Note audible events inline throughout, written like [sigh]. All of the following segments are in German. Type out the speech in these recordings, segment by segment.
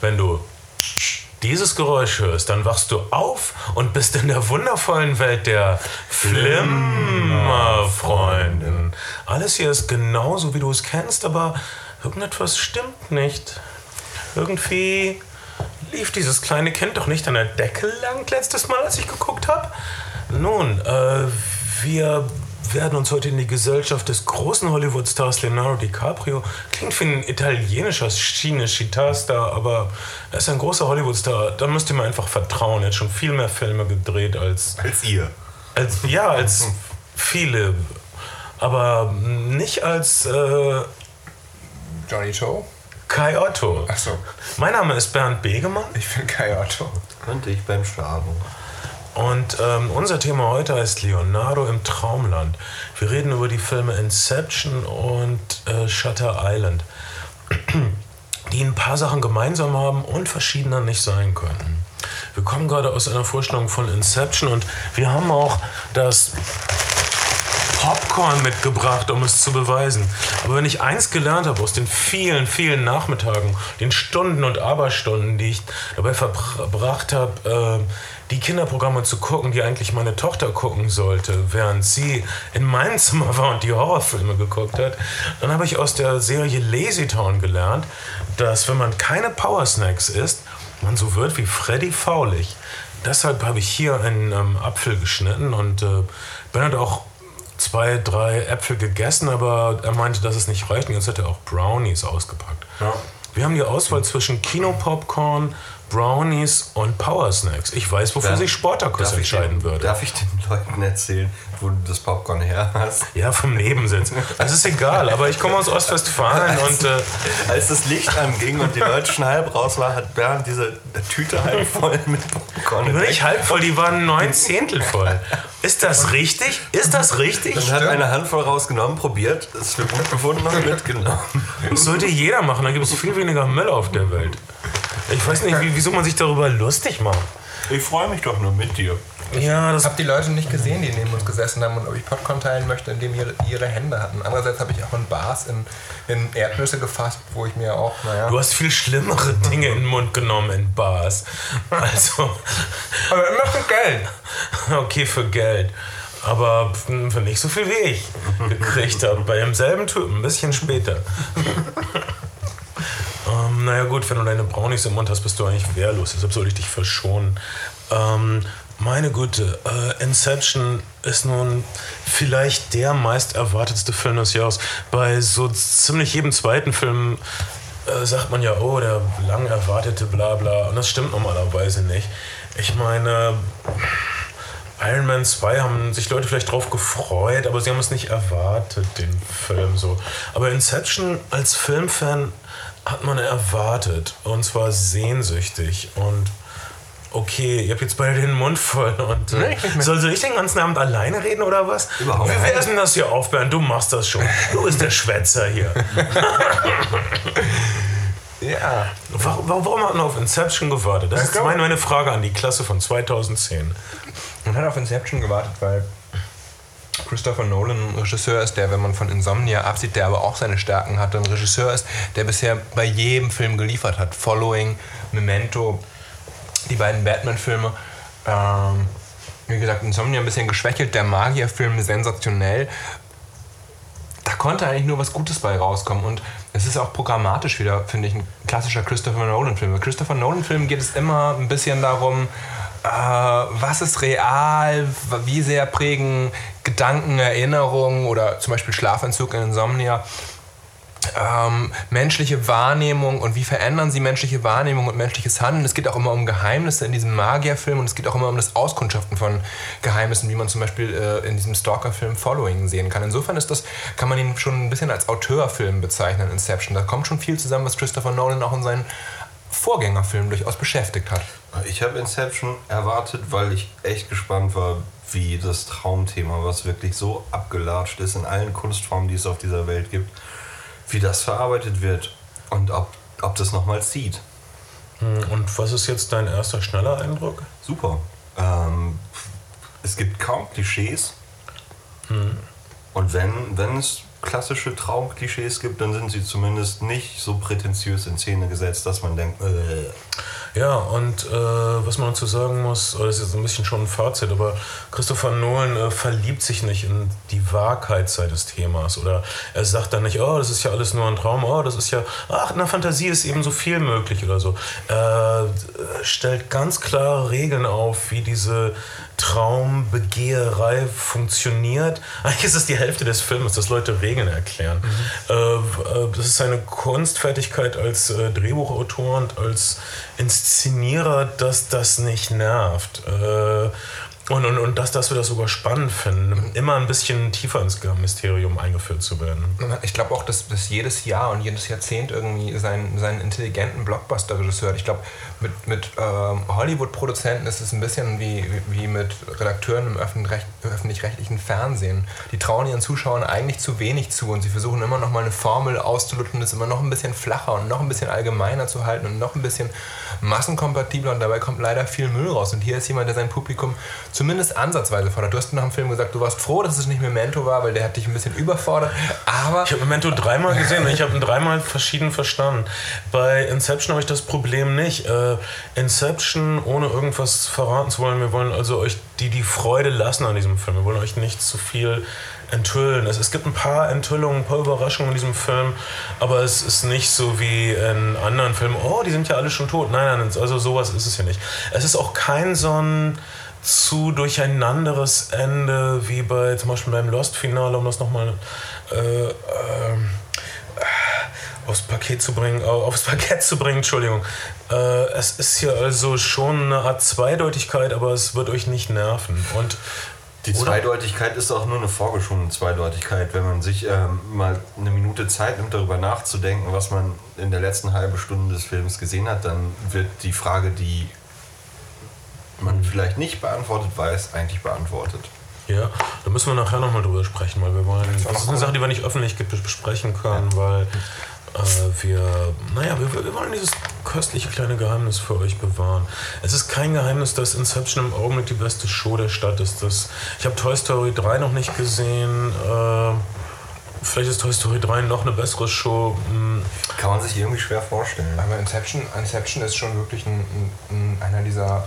Wenn du dieses Geräusch hörst, dann wachst du auf und bist in der wundervollen Welt der Flimmerfreunden. Alles hier ist genauso, wie du es kennst, aber irgendetwas stimmt nicht. Irgendwie lief dieses kleine Kind doch nicht an der Decke lang letztes Mal, als ich geguckt habe. Nun, äh, wir werden uns heute in die Gesellschaft des großen Hollywood-Stars Leonardo DiCaprio. Klingt wie ein italienischer Schiene-Star, aber er ist ein großer Hollywood-Star. Da müsst ihr mir einfach vertrauen. Er hat schon viel mehr Filme gedreht als. Als ihr. Als, ja, als [laughs] viele. Aber nicht als. Äh, Johnny Cho? Kai Otto. Achso. Mein Name ist Bernd Begemann. Ich bin Kai Otto. Und ich beim Schlagen. Und ähm, unser Thema heute heißt Leonardo im Traumland. Wir reden über die Filme Inception und äh, Shutter Island, [clears throat] die ein paar Sachen gemeinsam haben und verschiedener nicht sein können. Wir kommen gerade aus einer Vorstellung von Inception und wir haben auch das Popcorn mitgebracht, um es zu beweisen. Aber wenn ich eins gelernt habe aus den vielen, vielen Nachmittagen, den Stunden und Aberstunden, die ich dabei verbracht habe, äh, die Kinderprogramme zu gucken, die eigentlich meine Tochter gucken sollte, während sie in meinem Zimmer war und die Horrorfilme geguckt hat, dann habe ich aus der Serie Lazy Town gelernt, dass wenn man keine Power Snacks isst, man so wird wie Freddy Faulig. Deshalb habe ich hier einen ähm, Apfel geschnitten und äh, Ben hat auch zwei, drei Äpfel gegessen, aber er meinte, dass es nicht reicht. Und jetzt hat er auch Brownies ausgepackt. Ja. Wir haben die Auswahl zwischen Kinopopcorn, Brownies und Power Snacks. Ich weiß, wofür sich Spartacus entscheiden den, würde. Darf ich den Leuten erzählen, wo du das Popcorn her hast? Ja, vom Nebensitz. Das ist egal, aber ich komme aus Ostwestfalen als, und. Äh, als das Licht anging und die Leute schon halb raus waren, hat Bernd diese Tüte halb voll mit Popcorn. Die war nicht halb voll, die waren neun Zehntel voll. Ist das richtig? Ist das richtig? Dann hat eine Handvoll rausgenommen, probiert, es für gut befunden und mitgenommen. Das sollte jeder machen, dann gibt es viel weniger Müll auf der Welt. Ich weiß nicht, wieso man sich darüber lustig macht. Ich freue mich doch nur mit dir. Ja, das ich habe die Leute nicht gesehen, die neben uns gesessen haben und ob ich Popcorn teilen möchte, indem ihre, ihre Hände hatten. Andererseits habe ich auch in Bars in, in Erdnüsse gefasst, wo ich mir auch, naja. Du hast viel schlimmere Dinge in den Mund genommen in Bars. Also. Aber immer für Geld. Okay, für Geld. Aber für nicht so viel wie ich gekriegt habe. Bei demselben Typen, ein bisschen später. Ähm, naja, gut, wenn du deine Brownies im Mund hast, bist du eigentlich wehrlos. Deshalb soll ich dich verschonen. Ähm, meine Güte, äh, Inception ist nun vielleicht der meist erwartetste Film des Jahres. Bei so ziemlich jedem zweiten Film äh, sagt man ja, oh, der lang erwartete Blabla. Und das stimmt normalerweise nicht. Ich meine, Iron Man 2 haben sich Leute vielleicht drauf gefreut, aber sie haben es nicht erwartet, den Film so. Aber Inception als Filmfan hat man erwartet. Und zwar sehnsüchtig. Und okay, ihr habt jetzt beide den Mund voll. Und, äh, nee, soll, soll ich den ganzen Abend alleine reden oder was? Überhaupt Wie wäre denn das hier auf, Bernd? Du machst das schon. Du bist der Schwätzer hier. [laughs] ja. Warum, warum hat man auf Inception gewartet? Das ist meine, meine Frage an die Klasse von 2010. Man hat auf Inception gewartet, weil Christopher Nolan ein Regisseur ist, der, wenn man von Insomnia absieht, der aber auch seine Stärken hatte, ein Regisseur ist, der bisher bei jedem Film geliefert hat. Following, Memento, die beiden Batman-Filme. Ähm, wie gesagt, Insomnia ein bisschen geschwächelt, der Magierfilm sensationell. Da konnte eigentlich nur was Gutes bei rauskommen. Und es ist auch programmatisch wieder, finde ich, ein klassischer Christopher Nolan-Film. Bei Christopher Nolan-Filmen geht es immer ein bisschen darum, äh, was ist real, wie sehr prägen Gedanken, Erinnerungen oder zum Beispiel Schlafentzug in Insomnia ähm, menschliche Wahrnehmung und wie verändern sie menschliche Wahrnehmung und menschliches Handeln. Es geht auch immer um Geheimnisse in diesem Magierfilm und es geht auch immer um das Auskundschaften von Geheimnissen, wie man zum Beispiel äh, in diesem Stalker-Film Following sehen kann. Insofern ist das, kann man ihn schon ein bisschen als Auteurfilm bezeichnen, Inception. Da kommt schon viel zusammen, was Christopher Nolan auch in seinen Vorgängerfilmen durchaus beschäftigt hat. Ich habe Inception erwartet, weil ich echt gespannt war, wie das Traumthema, was wirklich so abgelatscht ist in allen Kunstformen, die es auf dieser Welt gibt, wie das verarbeitet wird und ob, ob das nochmal zieht. Hm, und was ist jetzt dein erster schneller Eindruck? Super. Ähm, es gibt kaum Klischees. Hm. Und wenn, wenn es klassische Traumklischees gibt, dann sind sie zumindest nicht so prätentiös in Szene gesetzt, dass man denkt, äh, Ja, und äh, was man dazu sagen muss, oh, das ist jetzt ein bisschen schon ein Fazit, aber Christopher Nolan äh, verliebt sich nicht in die Wahrheit seines Themas. Oder er sagt dann nicht, oh, das ist ja alles nur ein Traum, oh, das ist ja, ach, in der Fantasie ist eben so viel möglich oder so. Er äh, stellt ganz klare Regeln auf, wie diese Traumbegeherei funktioniert. Eigentlich ist es die Hälfte des Films, dass Leute Regeln erklären. Äh, das ist seine Kunstfertigkeit als äh, Drehbuchautor und als Inszenierer, dass das nicht nervt. Und, und, und dass, dass wir das sogar spannend finden, immer ein bisschen tiefer ins Mysterium eingeführt zu werden. Ich glaube auch, dass, dass jedes Jahr und jedes Jahrzehnt irgendwie seinen, seinen intelligenten Blockbuster-Regisseur. Ich glaube, mit, mit ähm, Hollywood-Produzenten ist es ein bisschen wie, wie mit Redakteuren im öffentlich- öffentlich-rechtlichen Fernsehen. Die trauen ihren Zuschauern eigentlich zu wenig zu und sie versuchen immer noch mal eine Formel auszuloten, das immer noch ein bisschen flacher und noch ein bisschen allgemeiner zu halten und noch ein bisschen massenkompatibler und dabei kommt leider viel Müll raus. Und hier ist jemand, der sein Publikum zumindest ansatzweise fordert. Du hast nach dem Film gesagt, du warst froh, dass es nicht Memento war, weil der hat dich ein bisschen überfordert. Aber Ich habe Memento dreimal gesehen und ich habe ihn dreimal verschieden verstanden. Bei Inception habe ich das Problem nicht. Äh, Inception, ohne irgendwas verraten zu wollen, wir wollen also euch die, die Freude lassen an diesem Film. Wir wollen euch nicht zu viel enthüllen. Es, es gibt ein paar Enthüllungen, ein paar Überraschungen in diesem Film, aber es ist nicht so wie in anderen Filmen, oh, die sind ja alle schon tot. Nein, nein, also sowas ist es ja nicht. Es ist auch kein so ein zu durcheinanderes Ende wie bei zum Beispiel beim Lost-Finale, um das nochmal äh, ähm, aufs Paket zu bringen, äh, aufs Parkett zu bringen, Entschuldigung. Äh, es ist hier also schon eine Art Zweideutigkeit, aber es wird euch nicht nerven. Und Die Oder- Zweideutigkeit ist auch nur eine vorgeschobene Zweideutigkeit. Wenn man sich ähm, mal eine Minute Zeit nimmt, darüber nachzudenken, was man in der letzten halben Stunde des Films gesehen hat, dann wird die Frage, die man vielleicht nicht beantwortet weiß, eigentlich beantwortet. Ja, da müssen wir nachher nochmal drüber sprechen, weil wir wollen. Das ist eine Sache, die wir nicht öffentlich besprechen können, weil äh, wir. Naja, wir, wir wollen dieses köstliche kleine Geheimnis für euch bewahren. Es ist kein Geheimnis, dass Inception im Augenblick die beste Show der Stadt ist. Das, ich habe Toy Story 3 noch nicht gesehen. Äh, vielleicht ist Toy Story 3 noch eine bessere Show. Hm, Kann man sich irgendwie schwer vorstellen. Aber Inception, Inception ist schon wirklich ein, ein, ein, einer dieser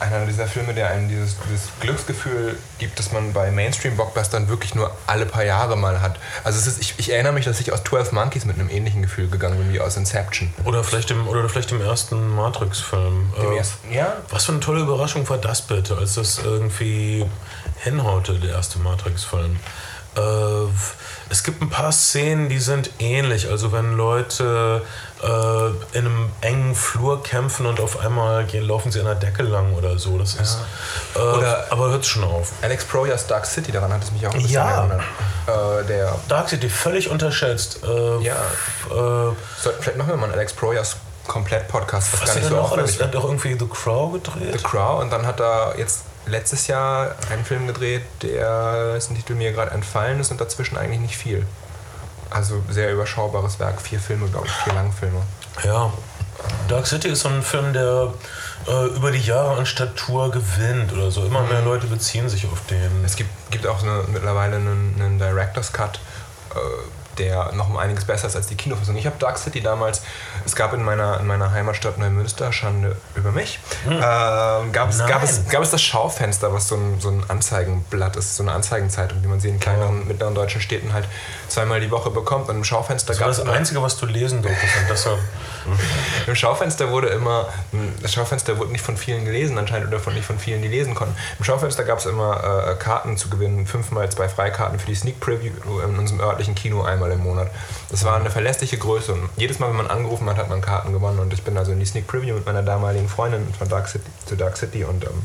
einer dieser Filme, der einem dieses, dieses Glücksgefühl gibt, das man bei Mainstream-Blockbustern wirklich nur alle paar Jahre mal hat. Also ist, ich, ich erinnere mich, dass ich aus 12 Monkeys mit einem ähnlichen Gefühl gegangen bin wie aus Inception. oder, vielleicht im, oder vielleicht im ersten Matrix-Film. Dem Äh, ersten- ja, Was für eine tolle Überraschung war das bitte, als das irgendwie hinhaute, der erste Matrix-Film. Äh, es gibt ein paar Szenen, die sind ähnlich. Also wenn Leute äh, in einem engen Flur kämpfen und auf einmal gehen, laufen sie an der Decke lang oder so. Das ist. Äh, Oder- aber hört schon auf. Alex Proyas Dark City, daran hat es mich auch ein bisschen Ja. erinnert. Äh, der Dark City völlig unterschätzt. Äh, Ja. äh, Sollten vielleicht machen wir mal einen Alex Proyas Komplett-Podcast, was, was gar nicht so noch alles? Er hat doch irgendwie The Crow gedreht. The Crow und dann hat er jetzt letztes Jahr einen Film gedreht, der dessen Titel mir gerade entfallen ist und dazwischen eigentlich nicht viel. Also sehr überschaubares Werk, vier Filme, glaube ich, vier Langfilme. Ja. Dark City ist so ein Film, der äh, über die Jahre an Statur gewinnt oder so. Immer mehr Leute beziehen sich auf den. Es gibt, gibt auch eine, mittlerweile einen, einen Director's Cut, äh, der noch um einiges besser ist als die Kinofassung. Ich habe Dark City damals, es gab in meiner, in meiner Heimatstadt Neumünster, Schande über mich, äh, gab, es, gab, es, gab es das Schaufenster, was so ein, so ein Anzeigenblatt ist, so eine Anzeigenzeitung, die man sie in kleineren, mittleren deutschen Städten halt zweimal die Woche bekommt. Und im Schaufenster Das war gab es das Einzige, was du lesen durftest. Und deshalb, [laughs] im Schaufenster wurde immer, das Schaufenster wurde nicht von vielen gelesen anscheinend oder von nicht von vielen, die lesen konnten. Im Schaufenster gab es immer äh, Karten zu gewinnen, fünfmal zwei Freikarten für die Sneak Preview in unserem örtlichen Kino einmal im Monat. Das war eine verlässliche Größe und jedes Mal, wenn man angerufen hat, hat man Karten gewonnen und ich bin also in die Sneak Preview mit meiner damaligen Freundin von Dark City zu Dark City und ähm,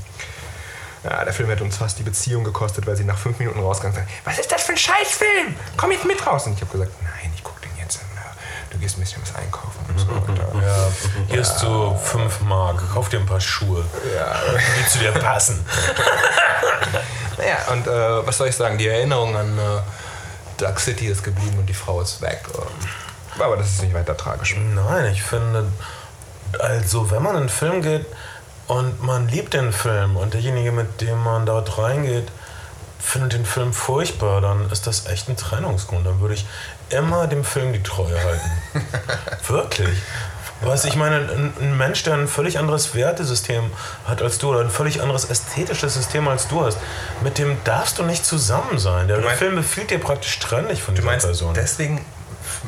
ja, der Film hätte uns fast die Beziehung gekostet, weil sie nach fünf Minuten rausgegangen ist. Was ist das für ein Scheißfilm? Komm jetzt mit raus. Und ich habe gesagt, nein, ich gucke den jetzt. Äh, du gehst ein bisschen was einkaufen und so. Und, äh, ja, hier ist so 5 Mark. Kauf dir ein paar Schuhe, die zu dir passen. [laughs] Naja, und äh, was soll ich sagen? Die Erinnerung an äh, Dark City ist geblieben und die Frau ist weg. Aber das ist nicht weiter tragisch. Nein, ich finde, also wenn man in einen Film geht und man liebt den Film und derjenige, mit dem man dort reingeht, finde den Film furchtbar, dann ist das echt ein Trennungsgrund. Dann würde ich immer dem Film die Treue halten. [laughs] Wirklich. Was ich meine, ein, ein, Mensch, der ein völlig anderes Wertesystem hat als du oder ein völlig anderes ästhetisches System als du hast, mit dem darfst du nicht zusammen sein. Der, meinst, Film befiehlt dir praktisch ständig von dieser Person. Deswegen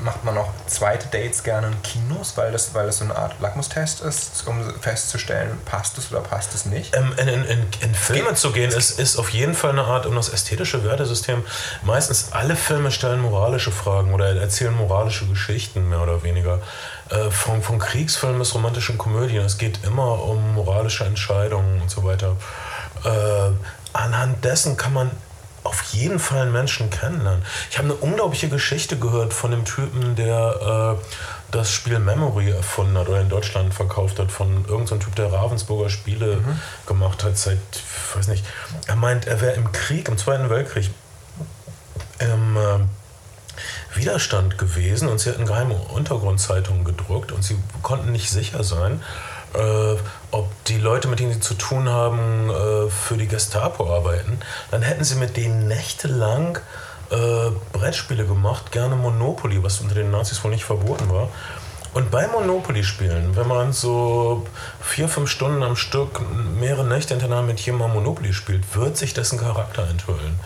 macht man auch zweite Dates gerne in Kinos, weil das, weil das so eine Art Lackmustest ist, um festzustellen, passt es oder passt es nicht? Ähm, in, in, in, in, Filme zu gehen, ist, ist auf jeden Fall eine Art um das ästhetische Wertesystem. Meistens alle Filme stellen moralische Fragen oder erzählen moralische Geschichten, mehr oder weniger. Äh, von, von Kriegsfilmen bis romantischen Komödien. Es geht immer um moralische Entscheidungen und so weiter. Äh, anhand dessen kann man auf jeden Fall einen Menschen kennenlernen. Ich habe eine unglaubliche Geschichte gehört von dem Typen, der äh, das Spiel Memory erfunden hat oder in Deutschland verkauft hat, von irgendeinem so Typ, der Ravensburger Spiele mhm. gemacht hat seit, weiß nicht, er meint, er wäre im Krieg, im Zweiten Weltkrieg, im äh, Widerstand gewesen und sie hatten geheime Untergrundzeitungen gedruckt und sie konnten nicht sicher sein, äh, ob die Leute, mit denen sie zu tun haben, äh, für die Gestapo arbeiten. Dann hätten sie mit denen nächtelang äh, Brettspiele gemacht, gerne Monopoly, was unter den Nazis wohl nicht verboten war. Und bei Monopoly-Spielen, wenn man so vier, fünf Stunden am Stück mehrere Nächte hintereinander mit jemandem Monopoly spielt, wird sich dessen Charakter enthüllen.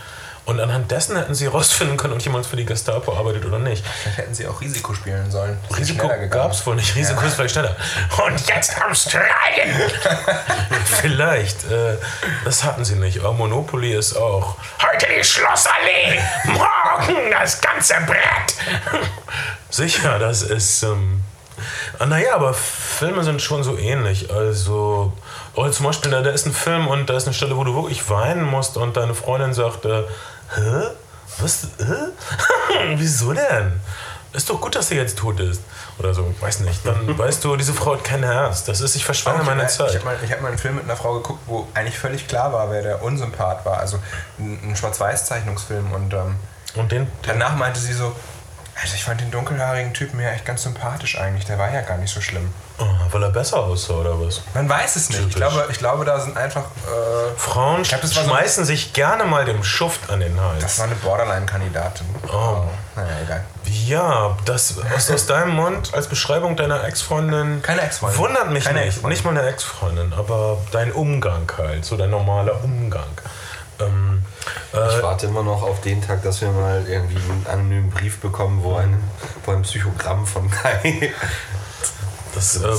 Und anhand dessen hätten sie herausfinden können, ob jemand für die Gestapo arbeitet oder nicht. Vielleicht hätten sie auch Risiko spielen sollen. Risiko gab es wohl nicht. Risiko ja. ist vielleicht schneller. Und jetzt Australien! [laughs] vielleicht. Äh, das hatten sie nicht. Aber Monopoly ist auch. Heute die Schlossallee! Morgen das ganze Brett! [laughs] Sicher, das ist. Ähm, naja, aber Filme sind schon so ähnlich. Also. Oh, zum Beispiel, da, da ist ein Film und da ist eine Stelle, wo du wirklich weinen musst und deine Freundin sagt, äh, hä? Was? Hä? [laughs] Wieso denn? Ist doch gut, dass sie jetzt tot ist. Oder so, weiß nicht. Dann [laughs] weißt du, diese Frau hat kein Herz. Das ist, ich verschwende meine Zeit. Ich habe mal, hab mal einen Film mit einer Frau geguckt, wo eigentlich völlig klar war, wer der Unsympath war. Also ein, ein Schwarz-Weiß-Zeichnungsfilm. Und, ähm, und den, danach meinte sie so, also ich fand den dunkelhaarigen Typen ja echt ganz sympathisch eigentlich. Der war ja gar nicht so schlimm. Oh, weil er besser aussah oder was? Man weiß es nicht. Ich glaube, ich glaube, da sind einfach. Äh, Frauen glaub, schmeißen so sich gerne mal dem Schuft an den Hals. Das war eine Borderline-Kandidatin. Oh. oh. Naja, egal. Ja, das aus, aus deinem Mund als Beschreibung deiner Ex-Freundin. Keine Ex-Freundin. Wundert mich Keine nicht. Nicht mal eine Ex-Freundin, aber dein Umgang halt, so dein normaler Umgang. Ähm, äh, ich warte immer noch auf den Tag, dass wir mal irgendwie einen anonymen Brief bekommen, wo ein, wo ein Psychogramm von Kai. [laughs] Das, äh,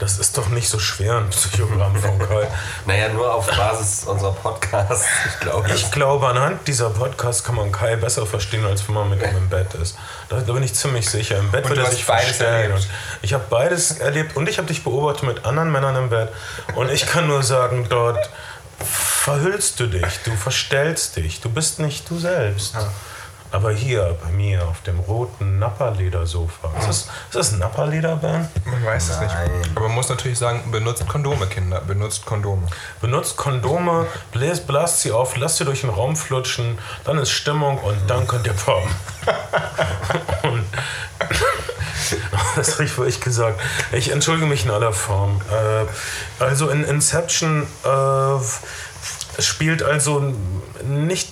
das ist doch nicht so schwer, ein Psychogramm von Kai. [laughs] naja, nur auf Basis unserer Podcasts. [laughs] Ich glaube, ich glaube, anhand dieser Podcasts kann man Kai besser verstehen, als wenn man mit ihm im Bett ist. Da, da bin ich ziemlich sicher. Im Bett und wird er sich verstellen. Ich habe beides erlebt und ich habe dich beobachtet mit anderen Männern im Bett. Und ich kann nur sagen, dort verhüllst du dich, du verstellst dich, du bist nicht du selbst. Ja. Aber hier bei mir auf dem roten Napperledersofa. Ist das, ist das Napperleder, Ben? Man weiß es nicht. Aber man muss natürlich sagen, benutzt Kondome, Kinder. Benutzt Kondome. Benutzt Kondome, bläst, blast sie auf, lasst sie durch den Raum flutschen, dann ist Stimmung und dann könnt ihr pommen. [laughs] [laughs] das habe ich wirklich gesagt. Ich entschuldige mich in aller Form. Äh, also in Inception äh, spielt also nicht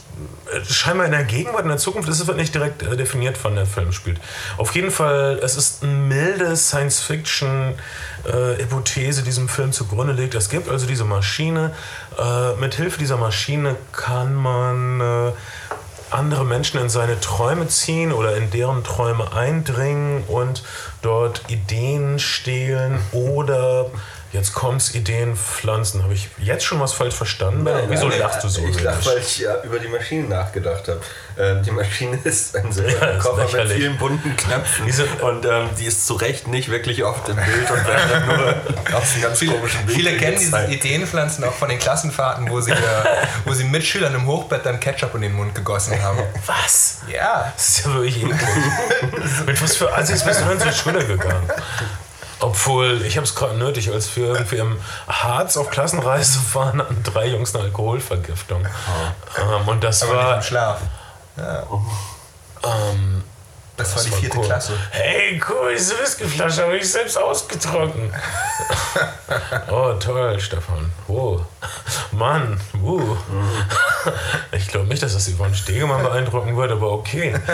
scheinbar in der Gegenwart, in der Zukunft, das wird nicht direkt äh, definiert, wann der Film spielt. Auf jeden Fall, es ist eine milde Science-Fiction-Hypothese, äh, diesem Film zugrunde liegt. Es gibt also diese Maschine. Äh, mit Hilfe dieser Maschine kann man äh, andere Menschen in seine Träume ziehen oder in deren Träume eindringen und dort Ideen stehlen oder Jetzt kommt's, Ideen, Pflanzen. Habe ich jetzt schon was falsch verstanden? Nein, Wieso nein, lachst du so? Ich lache, weil ich ja über die Maschine nachgedacht habe. Ähm, die Maschine [laughs] ist ein silberner ja, Koffer mit vielen bunten Knöpfen. und ähm, die ist zu Recht nicht wirklich oft im Bild und wird dann nur aus einem ganz viele, komischen Bild Viele kennen diese Ideenpflanzen auch von den Klassenfahrten, wo sie, äh, wo sie mit Schülern im Hochbett dann Ketchup in den Mund gegossen haben. Was? Ja. Das ist ja wirklich eklig. [laughs] mit was für Assis bist du denn zur Schule gegangen? Obwohl, ich habe es gerade nötig, als wir irgendwie im Harz auf Klassenreise [laughs] waren, hatten drei Jungs eine Alkoholvergiftung. Oh. Ähm, und das Aber war. Nicht im Schlaf. Ja. Ähm, das, das, war die vierte cool. Klasse. Hey, cool, diese Whiskyflasche habe ich selbst ausgetrunken. [laughs] oh, toll, Stefan. Oh. Mann. Uh. ich glaube nicht, dass das Yvonne Stegemann beeindrucken wird, aber okay. [laughs]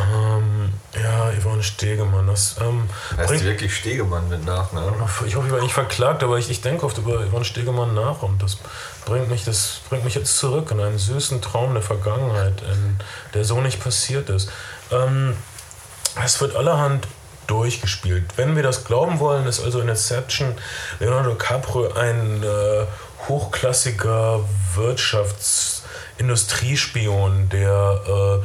ähm, Yvonne Stegemann, das ähm, Heißt bringt, wirklich Stegemann mit Nachnamen? ich hoffe, ich werde nicht verklagt, aber ich, ich denke oft über Yvonne Stegemann nach und das bringt mich, das bringt mich jetzt zurück in einen süßen Traum der Vergangenheit, in, der so nicht passiert ist. Ähm, es wird allerhand durchgespielt. Wenn wir das glauben wollen, ist also in Inception Leonardo DiCaprio ein äh, hochklassiger Wirtschaftsindustriespion, der äh,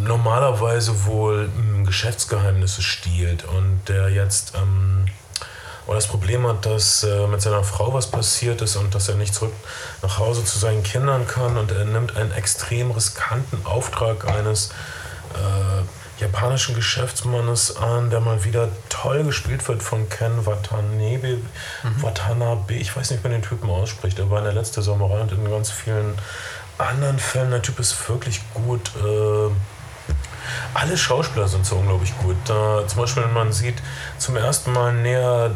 normalerweise wohl mh, Geschäftsgeheimnisse stiehlt und der jetzt ähm, oder das Problem hat, dass äh, mit seiner Frau was passiert ist und dass er nicht zurück nach Hause zu seinen Kindern kann und er nimmt einen extrem riskanten Auftrag eines äh, japanischen Geschäftsmannes an, der mal wieder toll gespielt wird von Ken Watanabe. Watanabe, ich weiß nicht, wie man den Typen ausspricht, er war in der letzte Sommerei und in ganz vielen anderen Fällen. Der Typ ist wirklich gut. Äh, alle Schauspieler sind so unglaublich gut. Da, zum Beispiel, wenn man sieht zum ersten Mal näher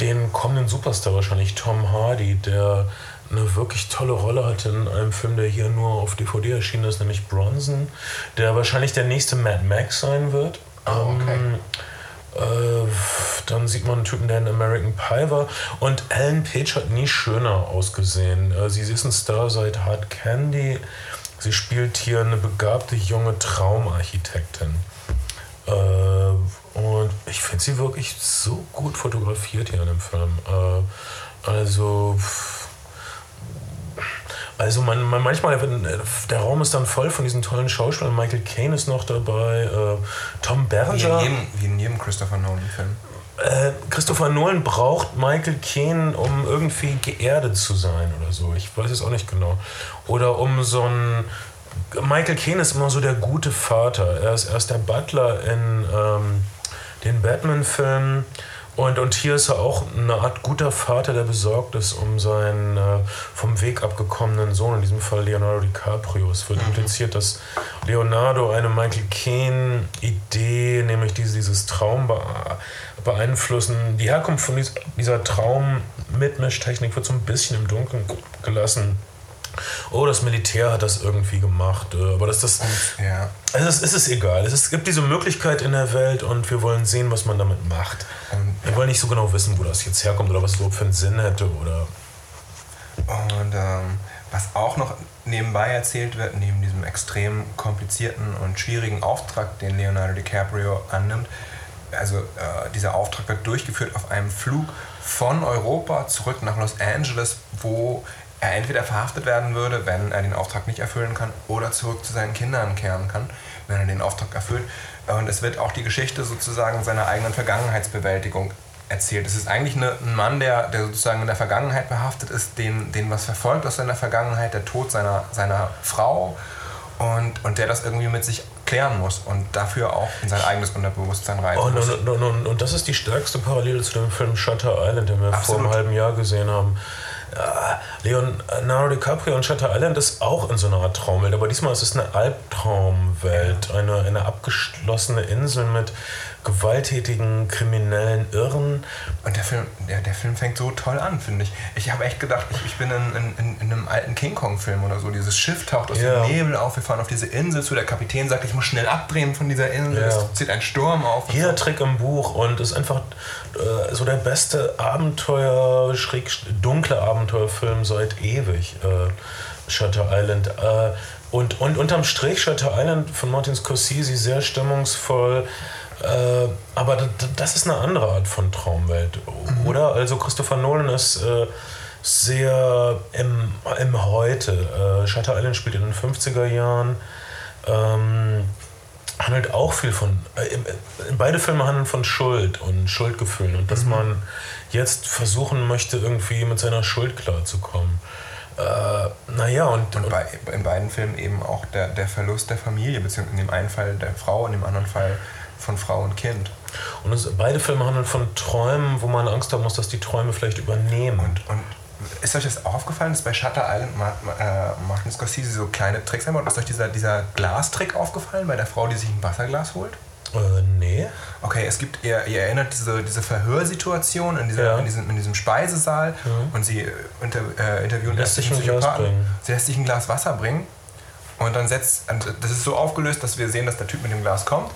den kommenden Superstar wahrscheinlich, Tom Hardy, der eine wirklich tolle Rolle hatte in einem Film, der hier nur auf DVD erschienen ist, nämlich Bronson, der wahrscheinlich der nächste Mad Max sein wird. Oh, okay. Ähm, äh, dann sieht man einen Typen, der in American Pie war. Und Ellen Page hat nie schöner ausgesehen. Äh, sie ist ein Star seit Hard Candy. Sie spielt hier eine begabte junge Traumarchitektin. Äh, und ich finde sie wirklich so gut fotografiert hier in dem Film. Äh, also. Also man, man manchmal, der Raum ist dann voll von diesen tollen Schauspielern. Michael Caine ist noch dabei, äh, Tom Wie in jedem, wie in jedem Christopher Nolan-Film. Äh, Christopher Nolan braucht Michael Caine, um irgendwie geerdet zu sein oder so. Ich weiß es auch nicht genau. Oder um so ein. Michael Caine ist immer so der gute Vater. Er ist erst der Butler in ähm, den Batman-Filmen. Und, und hier ist er auch eine Art guter Vater, der besorgt ist um seinen äh, vom Weg abgekommenen Sohn, in diesem Fall Leonardo DiCaprio. Es wird impliziert, dass Leonardo eine Michael Caine-Idee, nämlich diese, dieses Traum bee- beeinflussen. Die Herkunft von dies- dieser Traum-Mitmischtechnik wird so ein bisschen im Dunkeln gelassen. Oh, das Militär hat das irgendwie gemacht. äh, Aber das, das, Ja. also es, es ist egal. Es, ist, es gibt diese Möglichkeit in der Welt und wir wollen sehen, was man damit macht. Und, Wir wollen nicht so genau wissen, wo das jetzt herkommt oder was es überhaupt für einen Sinn hätte. Oder und ähm, was auch noch nebenbei erzählt wird, neben diesem extrem komplizierten und schwierigen Auftrag, den Leonardo DiCaprio annimmt, also äh, dieser Auftrag wird durchgeführt auf einem Flug von Europa zurück nach Los Angeles, wo er entweder verhaftet werden würde, wenn er den Auftrag nicht erfüllen kann, oder zurück zu seinen Kindern kehren kann, wenn er den Auftrag erfüllt. Und es wird auch die Geschichte sozusagen seiner eigenen Vergangenheitsbewältigung erzählt. Es ist eigentlich eine, ein Mann, der, der sozusagen in der Vergangenheit behaftet ist, den, den was verfolgt aus seiner Vergangenheit, der Tod seiner, seiner Frau und, und der das irgendwie mit sich klären muss und dafür auch in sein eigenes Unterbewusstsein rein und, muss. und, und, und, und das ist die stärkste Parallele zu dem Film Shutter Island, den wir vor Absolut. einem halben Jahr gesehen haben. Leonardo DiCaprio und Shutter Island ist auch in so einer Art Traumwelt, aber diesmal ist es eine Albtraumwelt, eine, eine abgeschlossene Insel mit gewalttätigen, kriminellen Irren. Und der Film, der, der Film fängt so toll an, finde ich. Ich habe echt gedacht, ich, ich bin in, in, in, in einem alten King Kong-Film oder so. Dieses Schiff taucht aus Ja. dem Nebel auf, wir fahren auf diese Insel zu. Der Kapitän sagt, ich muss schnell abdrehen von dieser Insel. Ja. Es zieht ein Sturm auf. und Jeder Trick im Buch und ist einfach äh, so der beste Abenteuer, schräg, dunkle Abenteuerfilm seit ewig. Äh, Shutter Island. Äh, und, und unterm Strich Shutter Island von Martin Scorsese sehr stimmungsvoll. Äh, aber das ist eine andere Art von Traumwelt, oder? Also Christopher Nolan ist äh, sehr im, im Heute. Äh, Shutter Island spielt in den 50er Jahren. Ähm, handelt auch viel von. Äh, äh, beide Filme handeln von Schuld und Schuldgefühlen und dass man jetzt versuchen möchte, irgendwie mit seiner Schuld klarzukommen. Äh, naja, und, Und und bei, in beiden Filmen eben auch der, der Verlust der Familie, beziehungsweise in dem einen Fall der Frau, in dem anderen Fall von Frau und Kind. und es, beide Filme handeln von Träumen, wo man Angst haben muss, dass die Träume vielleicht übernehmen. Und, und ist euch das aufgefallen, dass bei Shutter Island Ma äh, Martin Scorsese so kleine Tricks einbaut? Ist euch dieser, dieser Glastrick aufgefallen bei der Frau, die sich ein Wasserglas holt? Äh, nee. Okay, es gibt, ihr, ihr erinnert diese, diese Verhörsituation in, dieser, Ja. in, diesem, in diesem Speisesaal und sie äh, inter, äh, interviewen Lässt sich erst ein den Glas Psychopathen. bringen. Sie lässt sich ein Glas Wasser bringen und dann setzt, das ist so aufgelöst, dass wir sehen, dass der Typ mit dem Glas kommt.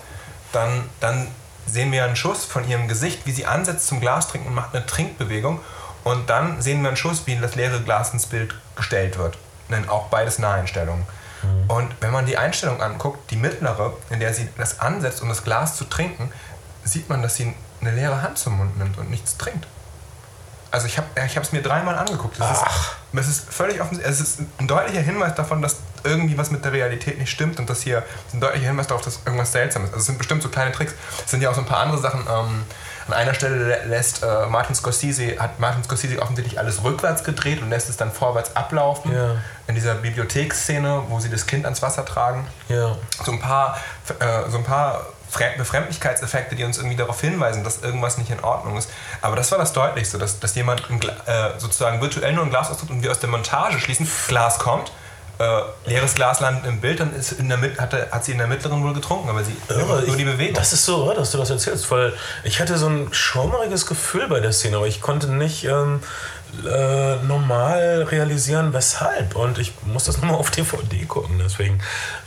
Dann, dann sehen wir einen Schuss von ihrem Gesicht, wie sie ansetzt zum Glas trinken und macht eine Trinkbewegung. Und dann sehen wir einen Schuss, wie das leere Glas ins Bild gestellt wird. Denn auch beides Naheinstellungen. Und wenn man die Einstellung anguckt, die mittlere, in der sie das ansetzt, um das Glas zu trinken, sieht man, dass sie eine leere Hand zum Mund nimmt und nichts trinkt. Also ich habe es mir dreimal angeguckt. Das ist, das ist völlig offensichtlich. Es ist ein deutlicher Hinweis davon, dass irgendwie was mit der Realität nicht stimmt und dass hier ist ein deutlicher Hinweis darauf, dass irgendwas seltsam ist. Also es sind bestimmt so kleine Tricks. Es sind ja auch so ein paar andere Sachen. Ähm, an einer Stelle lä- lässt äh, Martin Scorsese, hat Martin Scorsese offensichtlich alles rückwärts gedreht und lässt es dann vorwärts ablaufen. Ja. In dieser Bibliotheksszene, wo sie das Kind ans Wasser tragen Ja. so ein paar, äh, so ein paar Befremdlichkeitseffekte, die uns irgendwie darauf hinweisen, dass irgendwas nicht in Ordnung ist. Aber das war das Deutlichste, dass, dass jemand äh, sozusagen virtuell nur ein Glas ausdrückt und wir aus der Montage schließen, Glas kommt, äh, leeres Glas landet im Bild, dann ist in der Mit hat, hat sie in der mittleren wohl getrunken, aber sie Irre, nur die ich- Bewegung. Das ist so irre, dass du das erzählst, weil ich hatte so ein schaumeriges Gefühl bei der Szene, aber ich konnte nicht ähm, äh, normal realisieren, weshalb. Und ich muss das [laughs] nochmal auf DVD gucken, deswegen.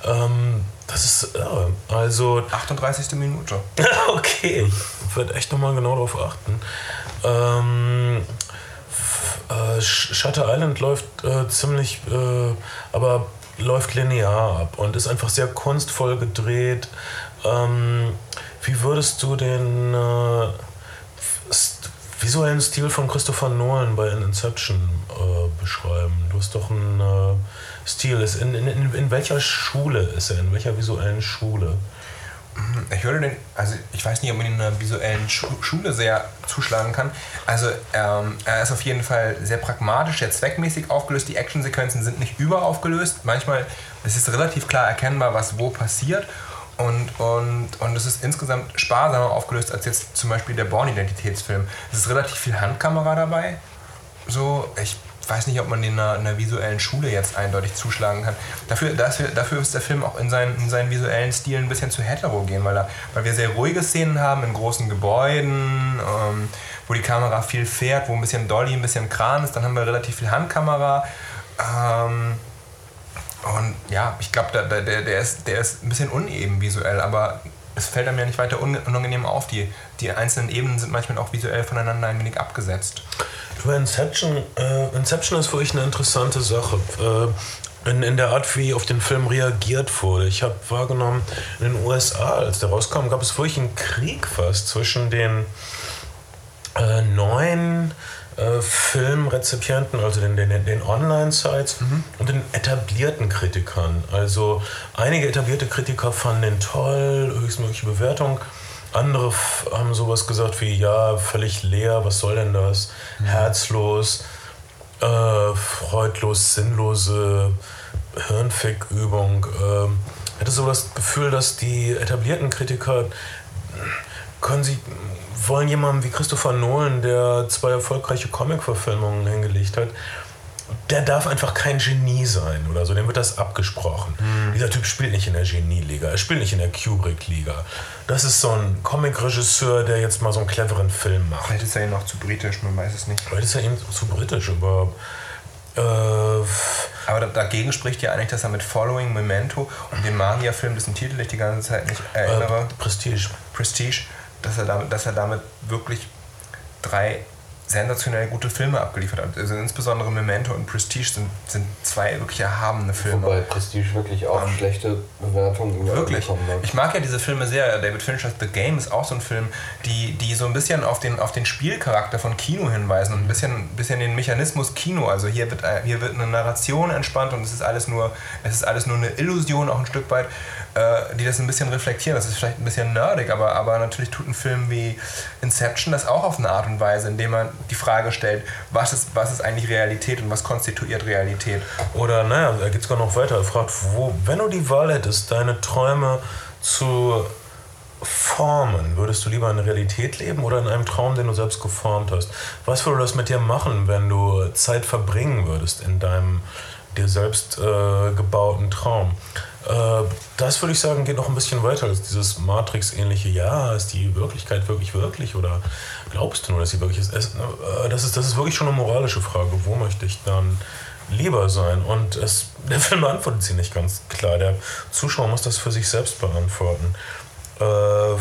Ähm, das ist irre. Also, [laughs] 38. Minute. [laughs] okay, ich werde echt nochmal genau darauf achten. Ähm, äh, Sh- Shutter Island läuft äh, ziemlich, äh, aber läuft linear ab und ist einfach sehr kunstvoll gedreht. Ähm, wie würdest du den äh, visuellen Stil von Christopher Nolan bei Inception äh, beschreiben? Du hast doch einen äh, Stil. In, in, in, in welcher Schule ist er? In welcher visuellen Schule? Ich würde den, also ich weiß nicht, ob man ihn in einer visuellen Schu Schule sehr zuschlagen kann. Also ähm, er ist auf jeden Fall sehr pragmatisch, sehr zweckmäßig aufgelöst. Die Actionsequenzen sind nicht überaufgelöst. Manchmal ist es relativ klar erkennbar, was wo passiert. Und, und, und es ist insgesamt sparsamer aufgelöst als jetzt zum Beispiel der Born-Identitätsfilm. Es ist relativ viel Handkamera dabei. So, ich weiß nicht, ob man den in einer, in einer visuellen Schule jetzt eindeutig zuschlagen kann. Dafür, dafür, dafür ist der Film auch in seinen, in seinen visuellen Stilen ein bisschen zu heterogen, weil, er, weil wir sehr ruhige Szenen haben in großen Gebäuden, ähm, wo die Kamera viel fährt, wo ein bisschen Dolly, ein bisschen Kran ist. Dann haben wir relativ viel Handkamera. Ähm, und ja, ich glaube, der, der, der, ist, der ist ein bisschen uneben visuell, aber es fällt einem ja nicht weiter un- unangenehm auf. Die, die einzelnen Ebenen sind manchmal auch visuell voneinander ein wenig abgesetzt. Über Inception, äh, Inception ist wirklich eine interessante Sache. Äh, in, in der Art, wie auf den Film reagiert wurde. Ich habe wahrgenommen, in den USA, als der rauskam, gab es wirklich einen Krieg fast zwischen den äh, neuen äh, Filmrezipienten, also den, den, den Online-Sites und den etablierten Kritikern. Also einige etablierte Kritiker fanden den toll, höchstmögliche Bewertung. Andere haben sowas gesagt wie, ja, völlig leer, was soll denn das? Herzlos, äh, freudlos, sinnlose Hirnfick-Übung. Ich hatte so das Gefühl, dass die etablierten Kritiker können sie wollen jemanden wie Christopher Nolan, der zwei erfolgreiche Comic-Verfilmungen hingelegt hat, der darf einfach kein Genie sein oder so. Dem wird das abgesprochen. Dieser Typ spielt nicht in der Genie-Liga. Er spielt nicht in der Kubrick-Liga. Das ist so ein Comic-Regisseur, der jetzt mal so einen cleveren Film macht. Vielleicht ist er ja noch zu britisch, man weiß es nicht. Vielleicht ist er ihm zu britisch, aber äh, Aber da, dagegen spricht ja eigentlich, dass er mit Following, Memento und dem Magierfilm, dessen Titel ich die ganze Zeit nicht erinnere, äh, Prestige. Prestige, dass er, damit, dass er damit wirklich drei sensationell gute Filme abgeliefert hat. Also insbesondere Memento und Prestige sind, sind zwei wirklich erhabene Filme. Wobei Prestige wirklich auch Ähm, schlechte Bewertungen Wirklich. bekommen hat. Ich mag ja diese Filme sehr. David Fincher's The Game ist auch so ein Film, die, die so ein bisschen auf den, auf den Spielcharakter von Kino hinweisen und ein bisschen, bisschen den Mechanismus Kino. Also hier wird, hier wird eine Narration entspannt und es ist alles nur, es ist alles nur eine Illusion, auch ein Stück weit, äh, die das ein bisschen reflektieren. Das ist vielleicht ein bisschen nerdig, aber, aber natürlich tut ein Film wie Inception das auch auf eine Art und Weise, indem man die Frage stellt, was ist, was ist eigentlich Realität und was konstituiert Realität. Oder naja, er geht sogar noch weiter. Er fragt, wo, wenn du die Wahl hättest, deine Träume zu formen, würdest du lieber in Realität leben oder in einem Traum, den du selbst geformt hast? Was würde das mit dir machen, wenn du Zeit verbringen würdest in deinem dir selbst äh, gebauten Traum? Äh, das würde ich sagen, geht noch ein bisschen weiter als dieses Matrix-ähnliche, ja, ist die Wirklichkeit wirklich wirklich oder glaubst du nur, dass sie wirklich ist? Äh, das ist? Das ist wirklich schon eine moralische Frage, wo möchte ich dann lieber sein? Und es, [laughs] der Film beantwortet sie nicht ganz klar. Der Zuschauer muss das für sich selbst beantworten. Äh,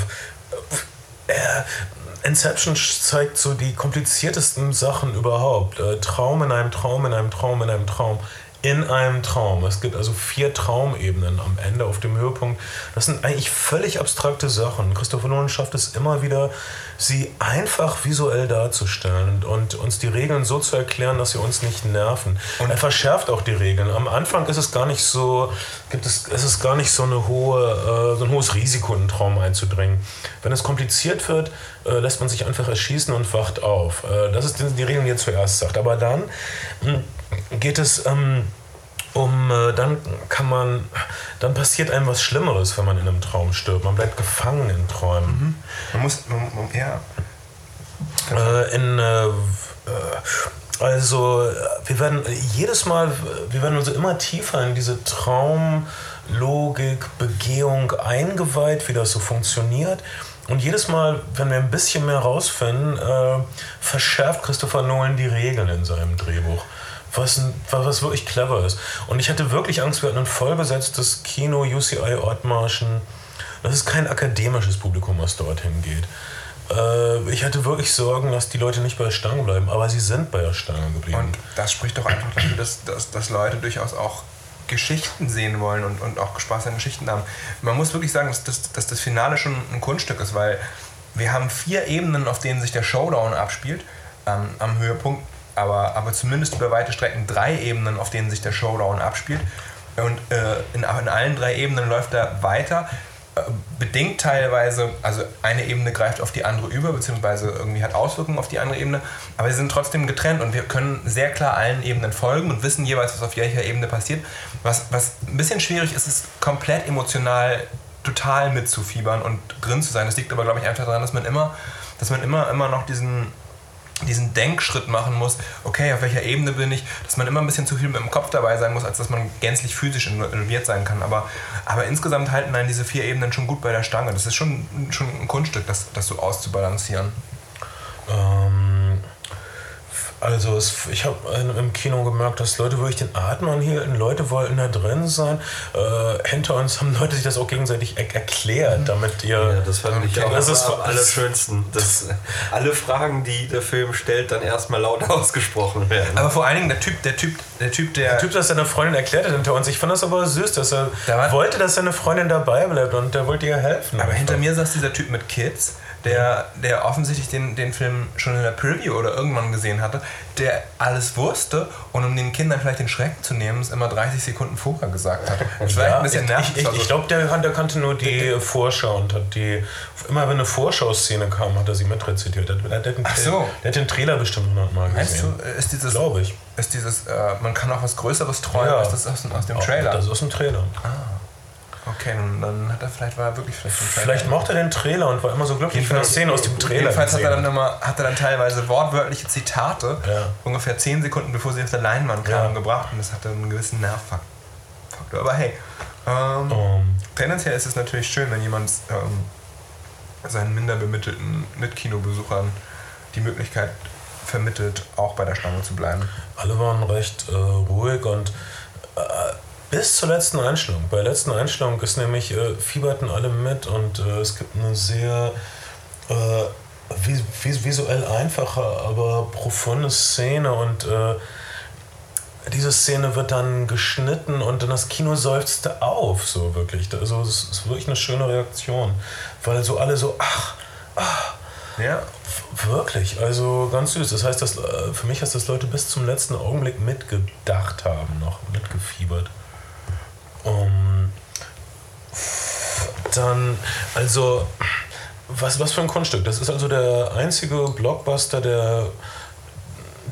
äh, Inception zeigt so die kompliziertesten Sachen überhaupt. Äh, Traum in einem Traum, in einem Traum, in einem Traum in einem Traum. Es gibt also vier Traumebenen am Ende auf dem Höhepunkt. Das sind eigentlich völlig abstrakte Sachen. Christopher Nolan schafft es immer wieder, sie einfach visuell darzustellen und uns die Regeln so zu erklären, dass sie uns nicht nerven. Und er verschärft auch die Regeln. Am Anfang ist es gar nicht so, gibt es, es ist gar nicht so, eine hohe, äh, so ein hohes Risiko, in den Traum einzudringen. Wenn es kompliziert wird, äh, lässt man sich einfach erschießen und wacht auf. Äh, das ist die Regeln, die er zuerst sagt. Aber dann hm, geht es ähm, um, äh, dann kann man, dann passiert einem was Schlimmeres, wenn man in einem Traum stirbt. Man bleibt gefangen in Träumen. Mhm. Man muss, man, man, ja. Äh, in, äh, äh also, wir werden jedes Mal, wir werden also immer tiefer in diese Traumlogik, Begehung eingeweiht, wie das so funktioniert. Und jedes Mal, wenn wir ein bisschen mehr rausfinden, äh, verschärft Christopher Nolan die Regeln in seinem Drehbuch was, was wirklich clever ist. Und ich hatte wirklich Angst, wir hatten ein vollbesetztes Kino, UCI Ortmarschen. Das ist kein akademisches Publikum, was dorthin geht. Äh, ich hatte wirklich Sorgen, dass die Leute nicht bei der Stange bleiben, aber sie sind bei der Stange geblieben. Und das spricht doch einfach dafür, dass, dass, dass Leute durchaus auch Geschichten sehen wollen und, und auch Spaß an Geschichten haben. Man muss wirklich sagen, dass, dass, dass das Finale schon ein Kunststück ist, weil wir haben vier Ebenen, auf denen sich der Showdown abspielt. Ähm, am Höhepunkt aber, aber zumindest über weite Strecken drei Ebenen, auf denen sich der Showdown abspielt. Und äh, in, in, allen drei Ebenen läuft er weiter, äh, bedingt teilweise, also eine Ebene greift auf die andere über, beziehungsweise irgendwie hat Auswirkungen auf die andere Ebene, aber sie sind trotzdem getrennt und wir können sehr klar allen Ebenen folgen und wissen jeweils, was auf welcher Ebene passiert. Was, was ein bisschen schwierig ist, ist komplett emotional total mitzufiebern und drin zu sein. Das liegt aber, glaube ich, einfach daran, dass man immer, dass man immer, immer noch diesen diesen Denkschritt machen muss, okay, auf welcher Ebene bin ich, dass man immer ein bisschen zu viel mit dem Kopf dabei sein muss, als dass man gänzlich physisch involviert sein kann. Aber, aber insgesamt halten einen diese vier Ebenen schon gut bei der Stange. Das ist schon, schon ein Kunststück, das, das so auszubalancieren. Ähm, also es, ich habe im Kino gemerkt, dass Leute wirklich den Atem anhielten, Leute wollten da drin sein. Äh, hinter uns haben Leute sich das auch gegenseitig er erklärt, damit ihr... Ja, das fand ich auch das ist am allerschönsten. Dass [laughs] alle Fragen, die der Film stellt, dann erstmal laut [laughs] ausgesprochen werden. Aber vor allen Dingen der Typ, der Typ, der Typ, der... Der Typ, das seine Freundin erklärt hat hinter uns. Ich fand das aber süß, dass er da wollte, dass seine Freundin dabei bleibt und der wollte ihr helfen. Aber hinter mir saß dieser Typ mit Kids der, der offensichtlich den, den Film schon in der Preview oder irgendwann gesehen hatte, der alles wusste und um den Kindern vielleicht den Schrecken zu nehmen, es immer 30 Sekunden vorher gesagt hat. Das war ja, ein bisschen nervig. Ich, ich, ich glaube, der, der, kannte nur die Vorschau und hat die. Immer wenn eine Vorschauszene kam, hat er sie mitrezitiert. Der, der, der, Ach so. der hat den Trailer bestimmt hundertmal gesehen. Weißt du, ist dieses. Glaube ich. Ist dieses, äh, man kann auch was Größeres träumen, ja. ist das aus, aus dem Trailer? Das ist aus dem Trailer. Ah. Okay, dann hat er vielleicht war er wirklich vielleicht. Vielleicht mochte er den Trailer und war immer so glücklich für eine Szene aus dem Trailer. Jedenfalls hat er dann immer, hat er dann teilweise wortwörtliche Zitate, ja. ungefähr zehn Sekunden bevor sie auf der Leinwand kamen, ja. gebracht und das hatte einen gewissen Nervfaktor. Aber hey, ähm, um. tendenziell ist es natürlich schön, wenn jemand ähm, seinen minder bemittelten Mitkinobesuchern die Möglichkeit vermittelt, auch bei der Stange zu bleiben. Alle waren recht äh, ruhig und äh, bis zur letzten Einstellung. Bei der letzten Einstellung ist nämlich, äh, fieberten alle mit und äh, es gibt eine sehr äh, vis visuell einfache, aber profunde Szene und äh, diese Szene wird dann geschnitten und dann das Kino seufzte auf, so wirklich. Also es ist wirklich eine schöne Reaktion, weil so alle so, ach, ach, ja, wirklich, also ganz süß. Das heißt, dass, äh, für mich heißt das Leute bis zum letzten Augenblick mitgedacht haben, noch mitgefiebert. Um, dann, also, was, was für ein Kunststück. Das ist also der einzige Blockbuster, der,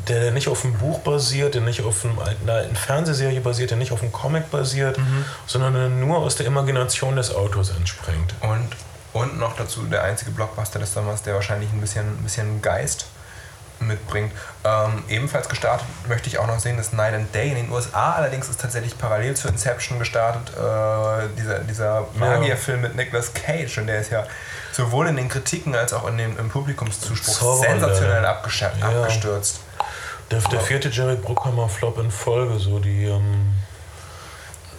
der nicht auf einem Buch basiert, der nicht auf einem, einer alten Fernsehserie basiert, der nicht auf einem Comic basiert, mhm. sondern nur aus der Imagination des Autors entspringt. Und, und noch dazu der einzige Blockbuster des Sommers, der wahrscheinlich ein bisschen, ein bisschen Geist mitbringt. Ähm, ebenfalls gestartet möchte ich auch noch sehen, das Night and Day in den USA. Allerdings ist tatsächlich parallel zu Inception gestartet äh, dieser, dieser Magierfilm mit Nicolas Cage und der ist ja sowohl in den Kritiken als auch in den, im Publikumszuspruch Zauberland. sensationell Ja. abgestürzt. Der, der vierte Jerry Bruckheimer Flop in Folge, so die ähm,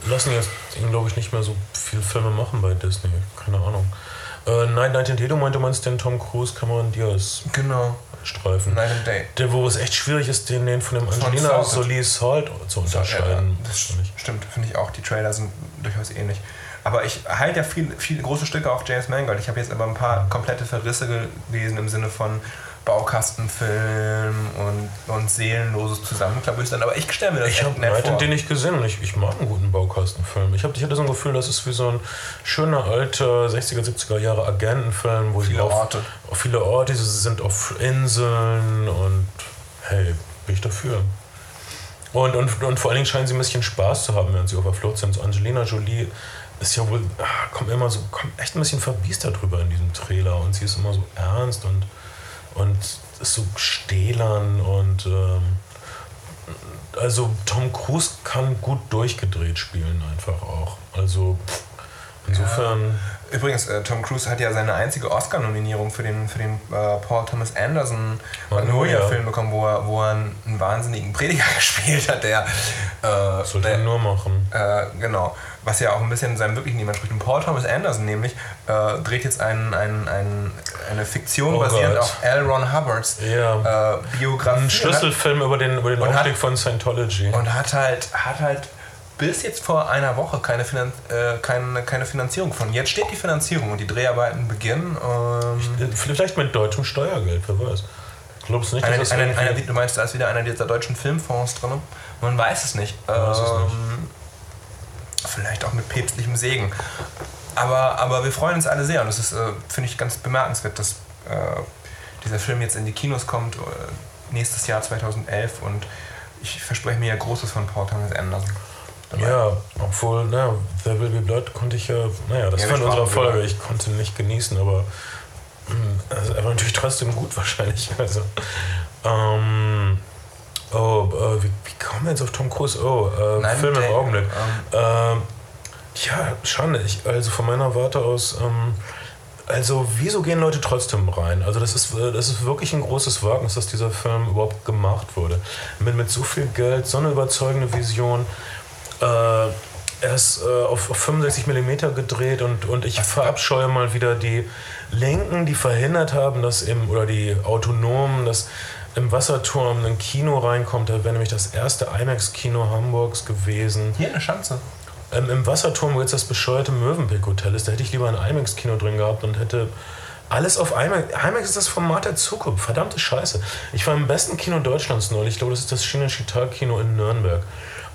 lassen jetzt, glaube ich, nicht mehr so viele Filme machen bei Disney. Keine Ahnung. Äh, Night Night and Day, du meinte, du meinst den Tom Cruise Cameron Diaz Genau. Streifen. Night and Day. Der, wo es echt schwierig ist, den, den von dem Von Angelina. Jolie Salt zu unterscheiden. Ja, das stimmt, finde ich auch. Die Trailer sind durchaus ähnlich. Aber ich halte ja viel, viele große Stücke auf James Mangold. Ich habe jetzt aber ein paar komplette Verrisse gelesen im Sinne von Baukastenfilm und, und seelenloses Zusammenklabüstern. Aber ich stelle mir das Ich echt habe nett Night vor. Day nicht gesehen und ich, ich mag einen guten Baukastenfilm. Ich, hab, ich hatte so ein Gefühl, das ist wie so ein schöner alter 60er, 70er Jahre Agentenfilm, wo sie Viele auf, Orte. auf viele Orte, sie sind auf Inseln und hey, bin ich dafür. Und, und, und vor allen Dingen scheinen sie ein bisschen Spaß zu haben, während sie auf der Flucht sind. So Angelina Jolie ist ja wohl, ah, kommt immer so, kommt echt ein bisschen verbiestert drüber in diesem Trailer und sie ist immer so ernst und, und so stählern und ähm, also Tom Cruise kann gut durchgedreht spielen einfach auch. Also pff, insofern Übrigens, äh, Tom Cruise hat ja seine einzige Oscar-Nominierung für den, für den äh, Paul Thomas Anderson Magnolia. Magnolia-Film bekommen, wo er, wo er einen, einen wahnsinnigen Prediger [laughs] gespielt hat, der. Äh, sollte er nur machen. Äh, genau. Was ja auch ein bisschen seinem wirklichen Leben entspricht. Und Paul Thomas Anderson nämlich äh, dreht jetzt ein, ein, ein, eine Fiktion Oh basierend Gott. auf L. Ron Hubbards Ja. äh, Biografie. Ein Schlüsselfilm über den, über den Und hat- Aufstieg von Scientology. Und hat halt, hat halt bis jetzt vor einer Woche keine, Finan äh, keine, keine Finanzierung von. Jetzt steht die Finanzierung und die Dreharbeiten beginnen. Ähm, Vielleicht mit deutschem Steuergeld, wer weiß. Glaubst du nicht, einer, dass das einer, einer, du meinst, da ist wieder einer dieser deutschen Filmfonds drin? Man weiß es nicht. weiß es nicht. Ähm, Vielleicht auch mit päpstlichem Segen. Aber, aber wir freuen uns alle sehr und es ist, äh, finde ich, ganz bemerkenswert, dass äh, dieser Film jetzt in die Kinos kommt, äh, nächstes Jahr 2011 und ich verspreche mir ja Großes von Paul Thomas Anderson. Dabei. Ja, obwohl, naja, There Will Be Blood konnte ich ja, naja, das Ja, war in unserer Folge, ich konnte nicht genießen, aber mh, also, er war natürlich trotzdem gut [laughs] wahrscheinlich. Also, ähm, oh, äh, wie, wie kommen wir jetzt auf Tom Cruise? Oh, äh, Nein, Film im Augenblick. ähm, Ähm, ja, schade. Ich, also von meiner Warte aus, ähm, also wieso gehen Leute trotzdem rein? Also das ist, äh, das ist wirklich ein großes Wagnis, dass dieser Film überhaupt gemacht wurde. Mit, mit so viel Geld, so eine überzeugende Vision. Äh, er ist äh, auf, auf 65 mm gedreht und, und ich verabscheue mal wieder die Linken, die verhindert haben, dass im, oder die Autonomen, dass im Wasserturm ein Kino reinkommt. Da wäre nämlich das erste IMAX-Kino Hamburgs gewesen. Hier eine Schanze. Ähm, Im Wasserturm, wo jetzt das bescheuerte Mövenpick-Hotel ist, da hätte ich lieber ein IMAX-Kino drin gehabt und hätte alles auf IMAX. IMAX ist das Format der Zukunft. Verdammte Scheiße. Ich war im besten Kino Deutschlands neulich. Ich glaube, das ist das Schienen-Chital-Kino in Nürnberg.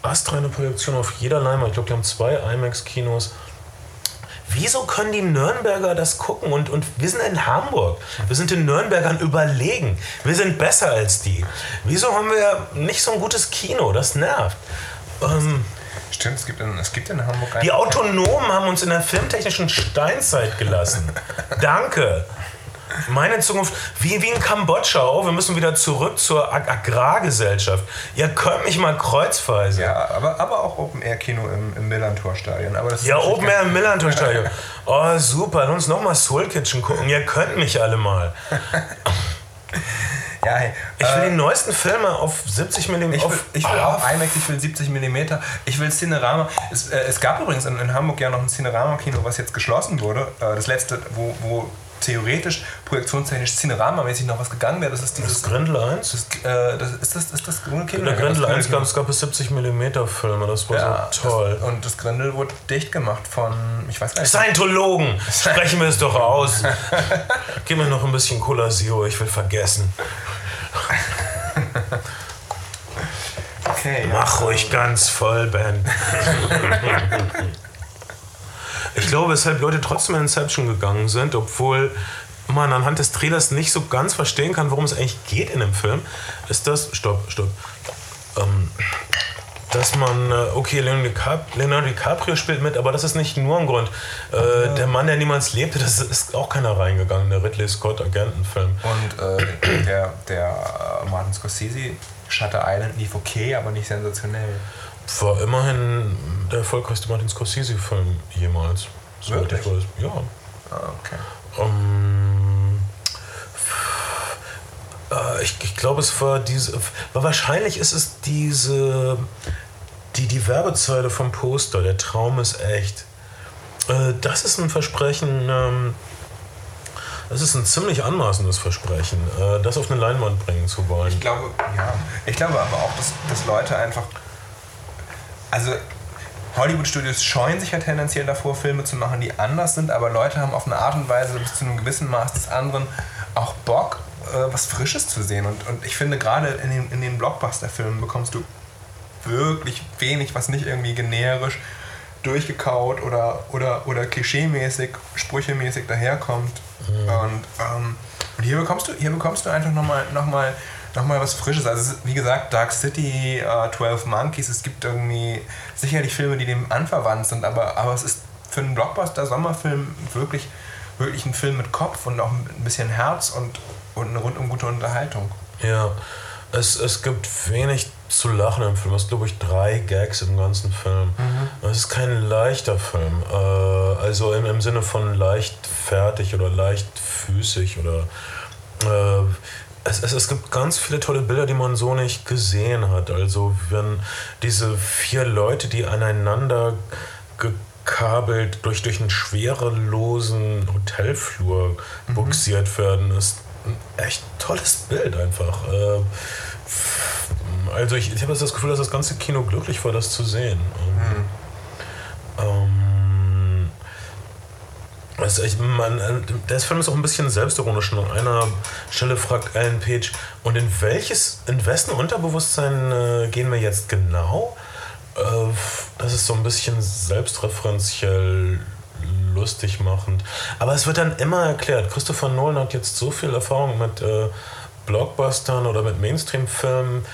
Astreine Projektion auf jeder Leinwand. Ich glaube, die haben zwei IMAX-Kinos. Wieso können die Nürnberger das gucken? Und, und wir sind in Hamburg. Wir sind den Nürnbergern überlegen. Wir sind besser als die. Wieso haben wir nicht so ein gutes Kino? Das nervt. Ähm, Stimmt, es gibt in, es gibt in Hamburg einen. die Autonomen haben uns in der filmtechnischen Steinzeit gelassen. [laughs] Danke. Meine Zukunft, wie, wie in Kambodscha, oh, wir müssen wieder zurück zur Ag Agrargesellschaft. Ihr könnt mich mal kreuzweise. Ja, aber, aber auch Open-Air-Kino im, im Millantor-Stadion. Aber das ist ja mehr im Millantor-Stadion. [laughs] Oh, super, lass uns nochmal Soul Kitchen gucken. Ihr könnt mich alle mal. [laughs] Ja, hey, Ich will äh, die neuesten Filme auf 70 mm. ich will, ich will auch IMAX, ich will 70 mm, ich will Cinerama. Es, äh, es gab übrigens in, in Hamburg ja noch ein Cinerama-Kino, was jetzt geschlossen wurde. Äh, das letzte, wo, wo theoretisch, projektionstechnisch Cinerama-mäßig noch was gegangen wäre. Das ist Das dieses. Grindel 1? Das, äh, das, ist das, ist das Grüne Kino? Der das 1 Grüne gab es gab es 70 mm Filme, das war Ja, so toll. Das, und das Grindel wurde dicht gemacht von, ich weiß gar nicht. Scientologen, [laughs] sprechen wir es doch aus. Gib mir noch ein bisschen Cola Zero, ich will vergessen. Okay. Mach ruhig ganz voll, Ben. [laughs] Ich glaube, weshalb Leute trotzdem in Inception gegangen sind, obwohl man anhand des Trailers nicht so ganz verstehen kann, worum es eigentlich geht in dem Film, ist das. Stopp, stopp. Ähm, dass man, äh, okay, Leonardo DiCaprio, spielt mit, aber das ist nicht nur ein Grund. Äh, Der Mann, der niemals lebte, das ist auch keiner reingegangen, der Ridley Scott Agentenfilm. Und äh, der, der äh, Martin Scorsese, Shutter Island, lief okay, aber nicht sensationell. War immerhin der erfolgreichste Martin Scorsese-Film jemals. soweit ich Wirklich? weiß. Ja. Ah, okay. Ähm, äh, ich, ich glaube, es war diese. War wahrscheinlich ist es diese. Die, die Werbezeile vom Poster, der Traum ist echt. Äh, das ist ein Versprechen. Ähm, das ist ein ziemlich anmaßendes Versprechen, äh, das auf eine Leinwand bringen zu wollen. Ich glaube, ja. Ich glaube aber auch, dass, dass Leute einfach. Also, Hollywood-Studios scheuen sich ja tendenziell davor, Filme zu machen, die anders sind, aber Leute haben auf eine Art und Weise bis zu einem gewissen Maß des anderen auch Bock, äh, was Frisches zu sehen. Und, und ich finde, gerade in den, in den Blockbuster-Filmen bekommst du wirklich wenig, was nicht irgendwie generisch durchgekaut oder, oder, oder klischeemäßig, sprüchemäßig daherkommt. Und, ähm, und hier bekommst du, hier bekommst du einfach nochmal noch mal, noch mal was Frisches. Also wie gesagt, Dark City, äh, 12 Monkeys, es gibt irgendwie sicherlich Filme, die dem anverwandt sind, aber, aber es ist für einen Blockbuster-Sommerfilm wirklich, wirklich ein Film mit Kopf und auch ein bisschen Herz und, und eine rundum gute Unterhaltung. Ja, es, es gibt wenig zu lachen im Film. Es gibt, glaube ich, drei Gags im ganzen Film. Es ist kein leichter Film. Äh, also im, im Sinne von leichtfertig oder leichtfüßig oder. Äh, es, es, es gibt ganz viele tolle Bilder, die man so nicht gesehen hat. Also wenn diese vier Leute, die aneinander gekabelt durch, durch einen schwerelosen Hotelflur buxiert werden, ist ein echt tolles Bild einfach. Äh, also ich, ich habe das Gefühl, dass das ganze Kino glücklich war, das zu sehen. Ähm, ähm, also ich, man, der Film ist auch ein bisschen selbstironisch. An einer Stelle fragt Alan Page, und in welches, in wessen Unterbewusstsein äh, gehen wir jetzt genau? Äh, das ist so ein bisschen selbstreferenziell lustig machend. Aber es wird dann immer erklärt. Christopher Nolan hat jetzt so viel Erfahrung mit äh, Blockbustern oder mit Mainstream-Filmen.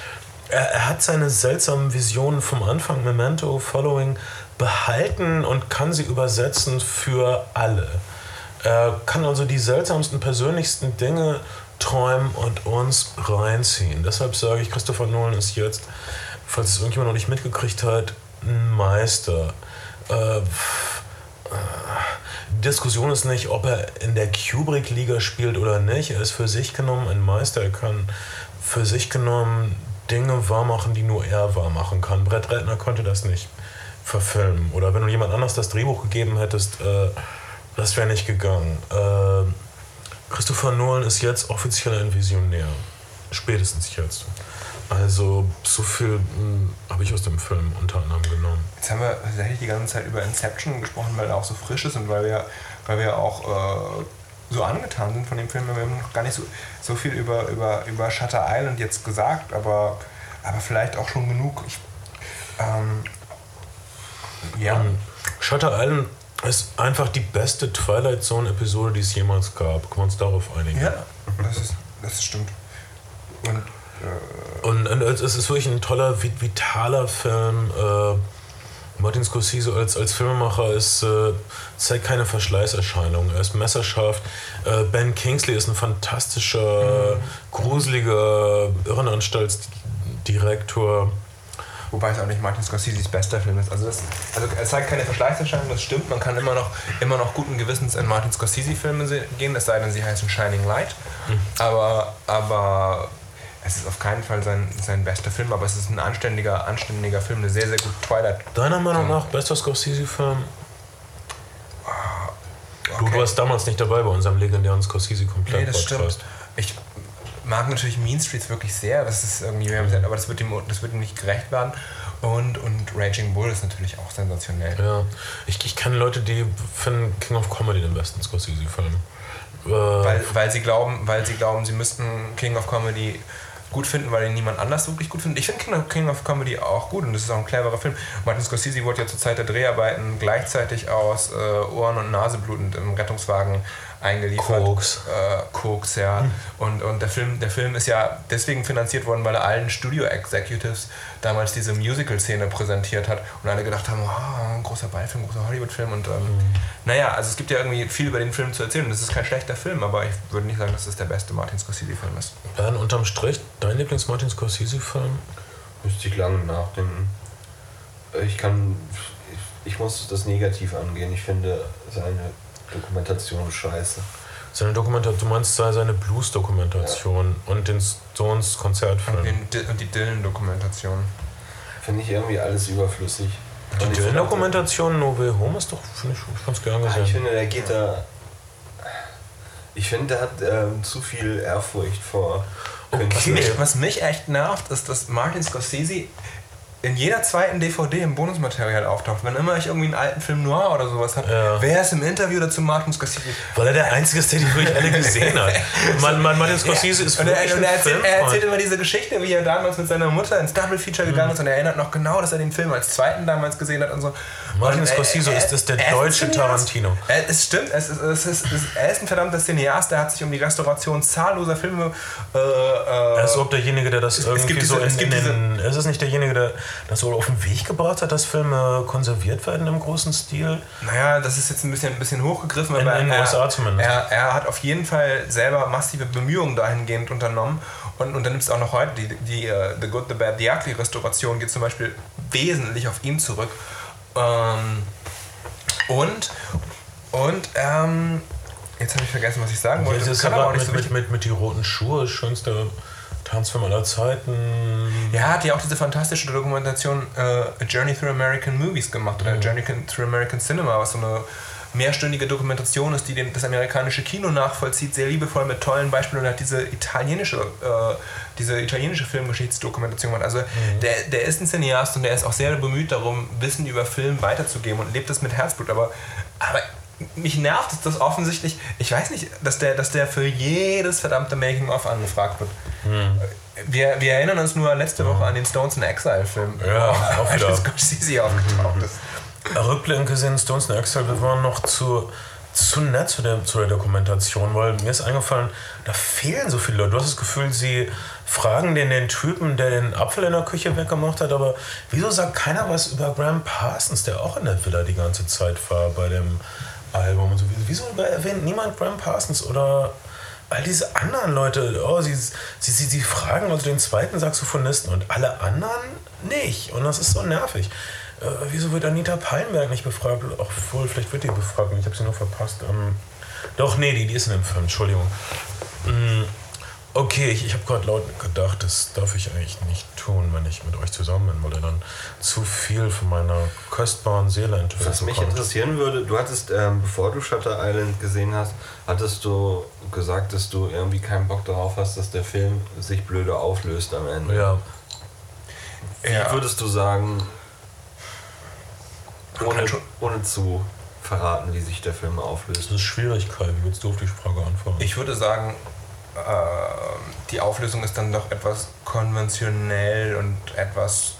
Er, er hat seine seltsamen Visionen vom Anfang, Memento, Following, behalten und kann sie übersetzen für alle. Er kann also die seltsamsten, persönlichsten Dinge träumen und uns reinziehen. Deshalb sage ich, Christopher Nolan ist jetzt, falls es irgendjemand noch nicht mitgekriegt hat, ein Meister. Äh, die Diskussion ist nicht, ob er in der Kubrick-Liga spielt oder nicht. Er ist für sich genommen ein Meister. Er kann für sich genommen Dinge wahrmachen, die nur er wahrmachen kann. Brett Ratner konnte das nicht verfilmen. Oder wenn du jemand anders das Drehbuch gegeben hättest, äh, das wäre nicht gegangen. Äh, Christopher Nolan ist jetzt offiziell ein Visionär. Spätestens jetzt. Also so viel habe ich aus dem Film unter anderem genommen. Jetzt haben wir tatsächlich die ganze Zeit über Inception gesprochen, weil er auch so frisch ist und weil wir, weil wir auch äh, so angetan sind von dem Film. Wir haben noch gar nicht so, so viel über, über, über Shutter Island jetzt gesagt, aber, aber vielleicht auch schon genug. Ich, ähm, ja. Ähm, Shutter Island ist einfach die beste Twilight Zone-Episode, die es jemals gab. Können wir uns darauf einigen? Ja, das, ist, das stimmt. Und Und, und es ist wirklich ein toller, vi- vitaler Film. Äh, Martin Scorsese als, als Filmemacher ist, äh, zeigt keine Verschleißerscheinungen. Er ist messerscharf. Äh, ben Kingsley ist ein fantastischer, gruseliger Irrenanstaltsdirektor. Wobei es auch nicht Martin Scorseses bester Film ist. Also, das, also er zeigt keine Verschleißerscheinung, das stimmt. Man kann immer noch, immer noch guten Gewissens in Martin Scorsese-Filme se- gehen, es sei denn, sie heißen Shining Light. Aber, aber es ist auf keinen Fall sein, sein bester Film, aber es ist ein anständiger, anständiger Film, eine sehr, sehr gute Twilight. Deiner Meinung nach bester Scorsese-Film? Du, du Okay. warst damals nicht dabei bei unserem legendären Scorsese-Komplett. Nee, das stimmt. Ich mag natürlich Mean Streets wirklich sehr, das ist irgendwie, aber das wird, ihm, das wird ihm nicht gerecht werden. Und, und Raging Bull ist natürlich auch sensationell. Ja, ich, ich kenne Leute, die finden King of Comedy den besten Scorsese-Film. Äh, Weil, weil, sie glauben, weil sie glauben, sie müssten King of Comedy gut finden, weil ihn niemand anders wirklich gut findet. Ich finde King of, King of Comedy auch gut und das ist auch ein cleverer Film. Martin Scorsese wurde ja zur Zeit der Dreharbeiten gleichzeitig aus äh, Ohren- und Naseblutend im Rettungswagen eingeliefert. Koks. Äh, Koks, ja. Und, und der, Film, der Film ist ja deswegen finanziert worden, weil er allen Studio-Executives damals diese Musical-Szene präsentiert hat und alle gedacht haben, oh, ein großer Beifilm, ein großer Hollywood-Film. Und ähm, naja, also es gibt ja irgendwie viel über den Film zu erzählen. Und es ist kein schlechter Film, aber ich würde nicht sagen, dass es der beste Martin Scorsese-Film ist. Dann unterm Strich, dein Lieblings-Martin Scorsese-Film? Müsste ich lange nachdenken. Ich kann. Ich muss das negativ angehen. Ich finde seine Dokumentation scheiße. Seine Dokumentation, du meinst seine Blues-Dokumentation und den Stones-Konzertfilm. Und, den, und die Dylan-Dokumentation. Finde ich irgendwie alles überflüssig. Die ich Dylan-Dokumentation No Way Home ist doch, finde ich, ganz gern Ah, Ich gesehen. finde, der geht da. Ich finde, der hat ähm, zu viel Ehrfurcht vor. Okay. Was mich, was mich echt nervt, ist, dass Martin Scorsese in jeder zweiten DVD im Bonusmaterial auftaucht. Wenn immer ich irgendwie einen alten Film noir oder sowas habe, Ja. wer ist im Interview dazu Martin Scorsese? Weil er der Einzige ist, der die wirklich alle gesehen hat. [laughs] Man, man, Martin Scorsese ist und er, wirklich und er, erzählt, er erzählt immer diese Geschichte, wie er damals mit seiner Mutter ins Double Feature gegangen ist und er erinnert noch genau, dass er den Film als zweiten damals gesehen hat und so. Martin Und Scorsese er- ist- ist der er deutsche. Tarantino. Es stimmt, es ist, es ist, ist, er ist ein verdammter Cineast, der hat sich um die Restauration zahlloser Filme äh, äh, Er ist überhaupt derjenige, der das irgendwie gibt so diese- in, in den. Ist es nicht derjenige, der das so auf den Weg gebracht hat, dass Filme konserviert werden im großen Stil? Naja, das ist jetzt ein bisschen, ein bisschen hochgegriffen, In- aber in den er, USA zumindest. Er, er hat auf jeden Fall selber massive Bemühungen dahingehend unternommen und unternimmt es auch noch heute. Die, die äh, The Good, The Bad, The Ugly Restauration geht zum Beispiel wesentlich auf ihn zurück. Ähm, und, und, ähm, jetzt habe ich vergessen, was ich sagen wollte. Das ist Kann aber auch nicht mit, so mit, mit, mit die roten Schuhe, schönster Tanzfilm aller Zeiten. Ja, er hat ja auch diese fantastische Dokumentation äh, A Journey Through American Movies gemacht oder A Journey Through American Cinema, was so eine mehrstündige Dokumentation ist, die den, das amerikanische Kino nachvollzieht, sehr liebevoll mit tollen Beispielen und hat diese italienische, äh, diese italienische Filmgeschichtsdokumentation gemacht. Also der, der ist ein Cineast und der ist auch sehr bemüht darum, Wissen über Film weiterzugeben und lebt es mit Herzblut, aber, aber mich nervt es, dass offensichtlich, ich weiß nicht, dass der, dass der für jedes verdammte Making-of angefragt wird. Wir, wir erinnern uns nur letzte Woche an den Stones in Exile-Film. Ja, [laughs] auch als wieder. Scorsese aufgetaucht ist. Rückblickend gesehen, Stones in Exile, wir waren noch zu, zu nett zu der, zu der Dokumentation, weil mir ist eingefallen, da fehlen so viele Leute. Du hast das Gefühl, sie fragen den, den Typen, der den Apfel in der Küche weggemacht hat, aber wieso sagt keiner was über Graham Parsons, der auch in der Villa die ganze Zeit war bei dem Album und so. Wieso erwähnt niemand Graham Parsons oder all diese anderen Leute? Oh, sie, sie, sie, sie fragen also den zweiten Saxophonisten und alle anderen nicht. Und das ist so nervig. Äh, wieso wird Anita Pallenberg nicht befragt? Obwohl, vielleicht wird die befragt ich habe sie nur verpasst. Ähm, doch, nee, die, die ist in dem Film, Entschuldigung. Mm, okay, ich, ich habe gerade laut gedacht, das darf ich eigentlich nicht tun, wenn ich mit euch zusammen bin, weil er dann zu viel von meiner kostbaren Seele enthüllt Was mich bekommt. interessieren würde, du hattest, ähm, bevor du Shutter Island gesehen hast, hattest du gesagt, dass du irgendwie keinen Bock darauf hast, dass der Film sich blöde auflöst am Ende. Ja, Wie Ja. würdest du sagen, ohne, ohne zu verraten, wie sich der Film das auflöst? ist Schwierigkeit. Wie willst du auf die Frage antworten? Ich würde sagen, die Auflösung ist dann doch etwas konventionell und etwas.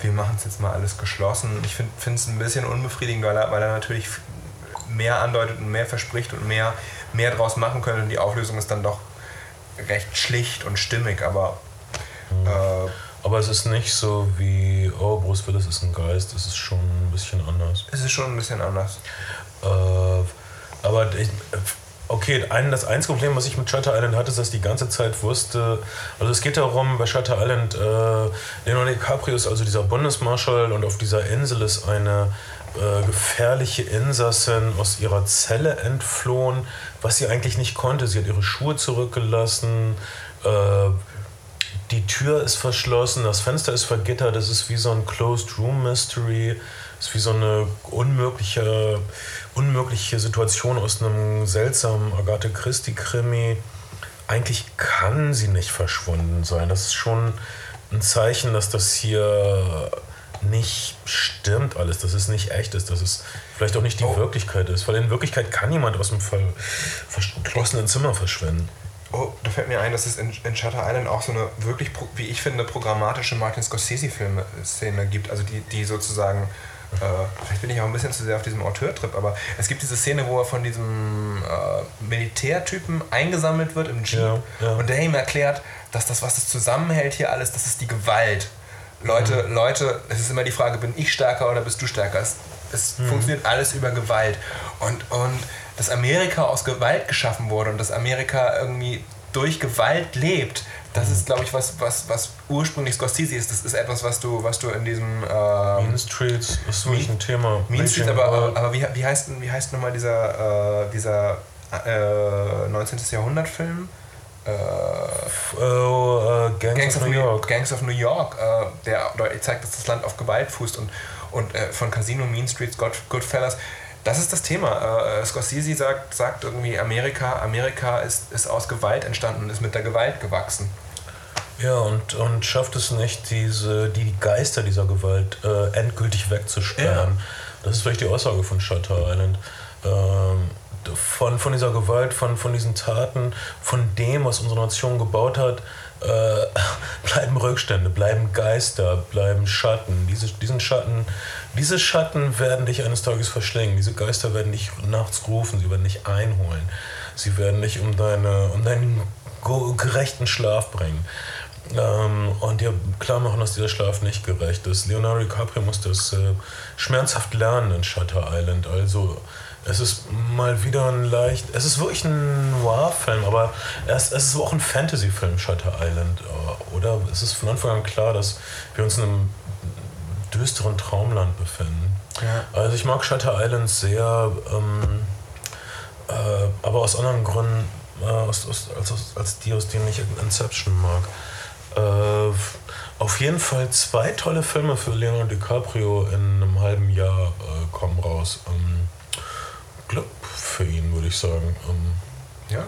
Wir machen es jetzt mal alles geschlossen. Ich finde es ein bisschen unbefriedigend, weil er, weil er natürlich mehr andeutet und mehr verspricht und mehr, mehr draus machen könnte. Und die Auflösung ist dann doch recht schlicht und stimmig, aber. Äh, Aber es ist nicht so wie, oh, Bruce Willis ist ein Geist. Es ist schon ein bisschen anders. es ist schon ein bisschen anders. Äh, aber ich, okay, ein, das einzige Problem, was ich mit Shutter Island hatte, ist, dass ich die ganze Zeit wusste, also es geht darum, bei Shutter Island, äh, Leonardo DiCaprio ist also dieser Bundesmarschall und auf dieser Insel ist eine äh, gefährliche Insassin aus ihrer Zelle entflohen, was sie eigentlich nicht konnte. Sie hat ihre Schuhe zurückgelassen, äh, die Tür ist verschlossen, das Fenster ist vergittert, es ist wie so ein Closed Room Mystery, es ist wie so eine unmögliche, unmögliche Situation aus einem seltsamen Agatha Christie Krimi. Eigentlich kann sie nicht verschwunden sein. Das ist schon ein Zeichen, dass das hier nicht stimmt alles, dass es nicht echt ist, dass es vielleicht auch nicht die Oh. Wirklichkeit ist. Weil in Wirklichkeit kann niemand aus dem ver verschlossenen Zimmer verschwinden. Oh, da fällt mir ein, dass es in, in Shutter Island auch so eine wirklich, wie ich finde, programmatische Martin Scorsese-Filme-Szene gibt. Also die, die sozusagen äh, vielleicht bin ich auch ein bisschen zu sehr auf diesem Auteur-Trip, aber es gibt diese Szene, wo er von diesem äh, Militärtypen eingesammelt wird im Jeep Ja, ja. und der ihm erklärt, dass das, was das zusammenhält hier alles, das ist die Gewalt. Leute, Mhm. Leute, es ist immer die Frage, bin ich stärker oder bist du stärker? Es, es Mhm. funktioniert alles über Gewalt. Und, und dass Amerika aus Gewalt geschaffen wurde und dass Amerika irgendwie durch Gewalt lebt, das ist, glaube ich, was, was, was ursprünglich Scorsese ist. Das ist etwas, was du, was du in diesem... Ähm, Mean Streets ist wirklich ein Thema. Mean Streets, aber, aber wie, wie heißt, wie heißt nochmal dieser, äh, dieser äh, 19. Jahrhundert-Film? Äh, Oh, äh, Gangs, Gangs of of New York. Gangs of New York, äh, der zeigt, dass das Land auf Gewalt fußt und, und von Casino, Mean Streets, God, Goodfellas. Das ist das Thema. Äh, Scorsese sagt, sagt irgendwie, Amerika, Amerika ist, ist aus Gewalt entstanden und ist mit der Gewalt gewachsen. Ja, und, und schafft es nicht, diese, die Geister dieser Gewalt äh, endgültig wegzusperren. Das ist vielleicht die Aussage von Shutter Island. Ähm, von, von dieser Gewalt, von, von diesen Taten, von dem, was unsere Nation gebaut hat, äh, [laughs] bleiben Rückstände, bleiben Geister, bleiben Schatten. Diese, diesen Schatten, diese Schatten werden dich eines Tages verschlingen. Diese Geister werden dich nachts rufen, sie werden dich einholen. Sie werden dich um, deine, um deinen gerechten Schlaf bringen. Ähm, und dir klar machen, dass dieser Schlaf nicht gerecht ist. Leonardo DiCaprio muss das äh, schmerzhaft lernen in Shutter Island. Also es ist mal wieder ein leicht, es ist wirklich ein Noir-Film, aber es, es ist auch ein Fantasy-Film, Shutter Island. Äh, Oder es ist von Anfang an klar, dass wir uns in einem düsteren Traumland befinden. Ja. Also ich mag Shutter Island sehr, ähm, äh, aber aus anderen Gründen äh, aus, aus, als, als die, aus denen ich Inception mag. Äh, auf jeden Fall zwei tolle Filme für Leonardo DiCaprio in einem halben Jahr äh, kommen raus. Ähm, Glück für ihn, würde ich sagen. Ähm, Ja.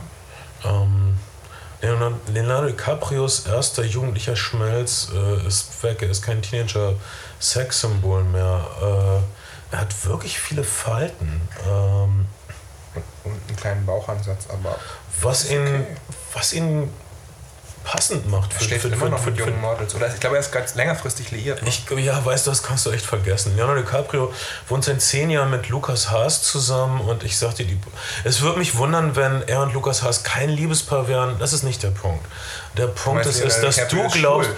Leonardo, DiCaprios erster jugendlicher Schmelz äh, ist weg. Er ist kein Teenager Sexsymbol mehr. Äh, er hat wirklich viele Falten. Ähm, Und einen kleinen Bauchansatz, aber was, ihn, okay. was ihn passend macht er schläft immer noch mit jungen Models. Oder ich glaube, er ist ganz längerfristig liiert. Ne? Ich, ja, weißt du, das kannst du echt vergessen. Leonardo DiCaprio wohnt seit zehn Jahren mit Lukas Haas zusammen und ich sagte, die, es würde mich wundern, wenn er und Lukas Haas kein Liebespaar wären. Das ist nicht der Punkt. Der Punkt ist, ist dass DiCaprio du glaubst, schwul?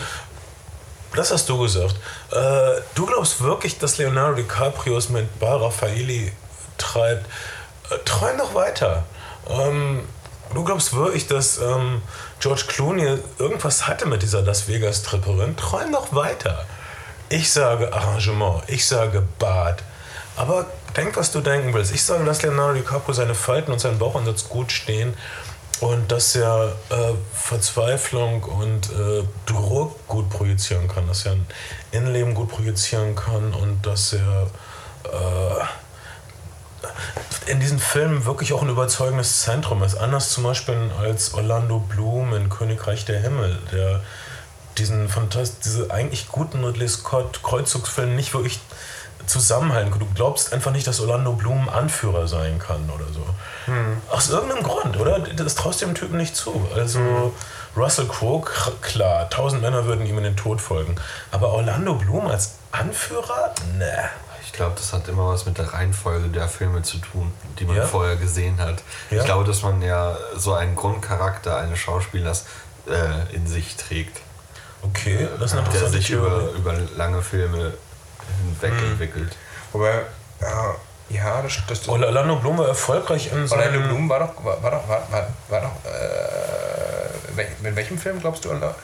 das hast du gesagt. Äh, du glaubst wirklich, dass Leonardo DiCaprio es mit Bar Raffaeli treibt? Äh, träum doch weiter. Ähm, du glaubst wirklich, dass ähm, George Clooney irgendwas hatte mit dieser Las Vegas-Tripperin? Träum doch weiter. Ich sage Arrangement, ich sage Bad. Aber denk, was du denken willst. Ich sage, dass Leonardo DiCaprio seine Falten und seinen Bauchansatz gut stehen und dass er äh, Verzweiflung und äh, Druck gut projizieren kann, dass er ein Innenleben gut projizieren kann und dass er äh, in diesen Filmen wirklich auch ein überzeugendes Zentrum ist. Anders zum Beispiel als Orlando Bloom in Königreich der Himmel, der diesen fantast diese eigentlich guten Ridley Scott Kreuzzugsfilm nicht wirklich zusammenhalten kann. Du glaubst einfach nicht, dass Orlando Bloom Anführer sein kann oder so. Aus irgendeinem Grund, oder? Das traust dem Typen nicht zu. Also Russell Crowe, klar, tausend Männer würden ihm in den Tod folgen. Aber Orlando Bloom als Anführer? Ne. Ich glaube, das hat immer was mit der Reihenfolge der Filme zu tun, die man Ja? vorher gesehen hat. Ja? Ich glaube, dass man ja so einen Grundcharakter eines Schauspielers äh, in sich trägt, Okay, das ist eine der interessante sich über, über lange Filme hinweg Hm. entwickelt. Wobei, ja, ja das, das, das Orlando Bloom war erfolgreich in Orlando seinem... Bloom war doch, war, war doch, war, war, war doch, äh, in welchem Film glaubst du, Orla-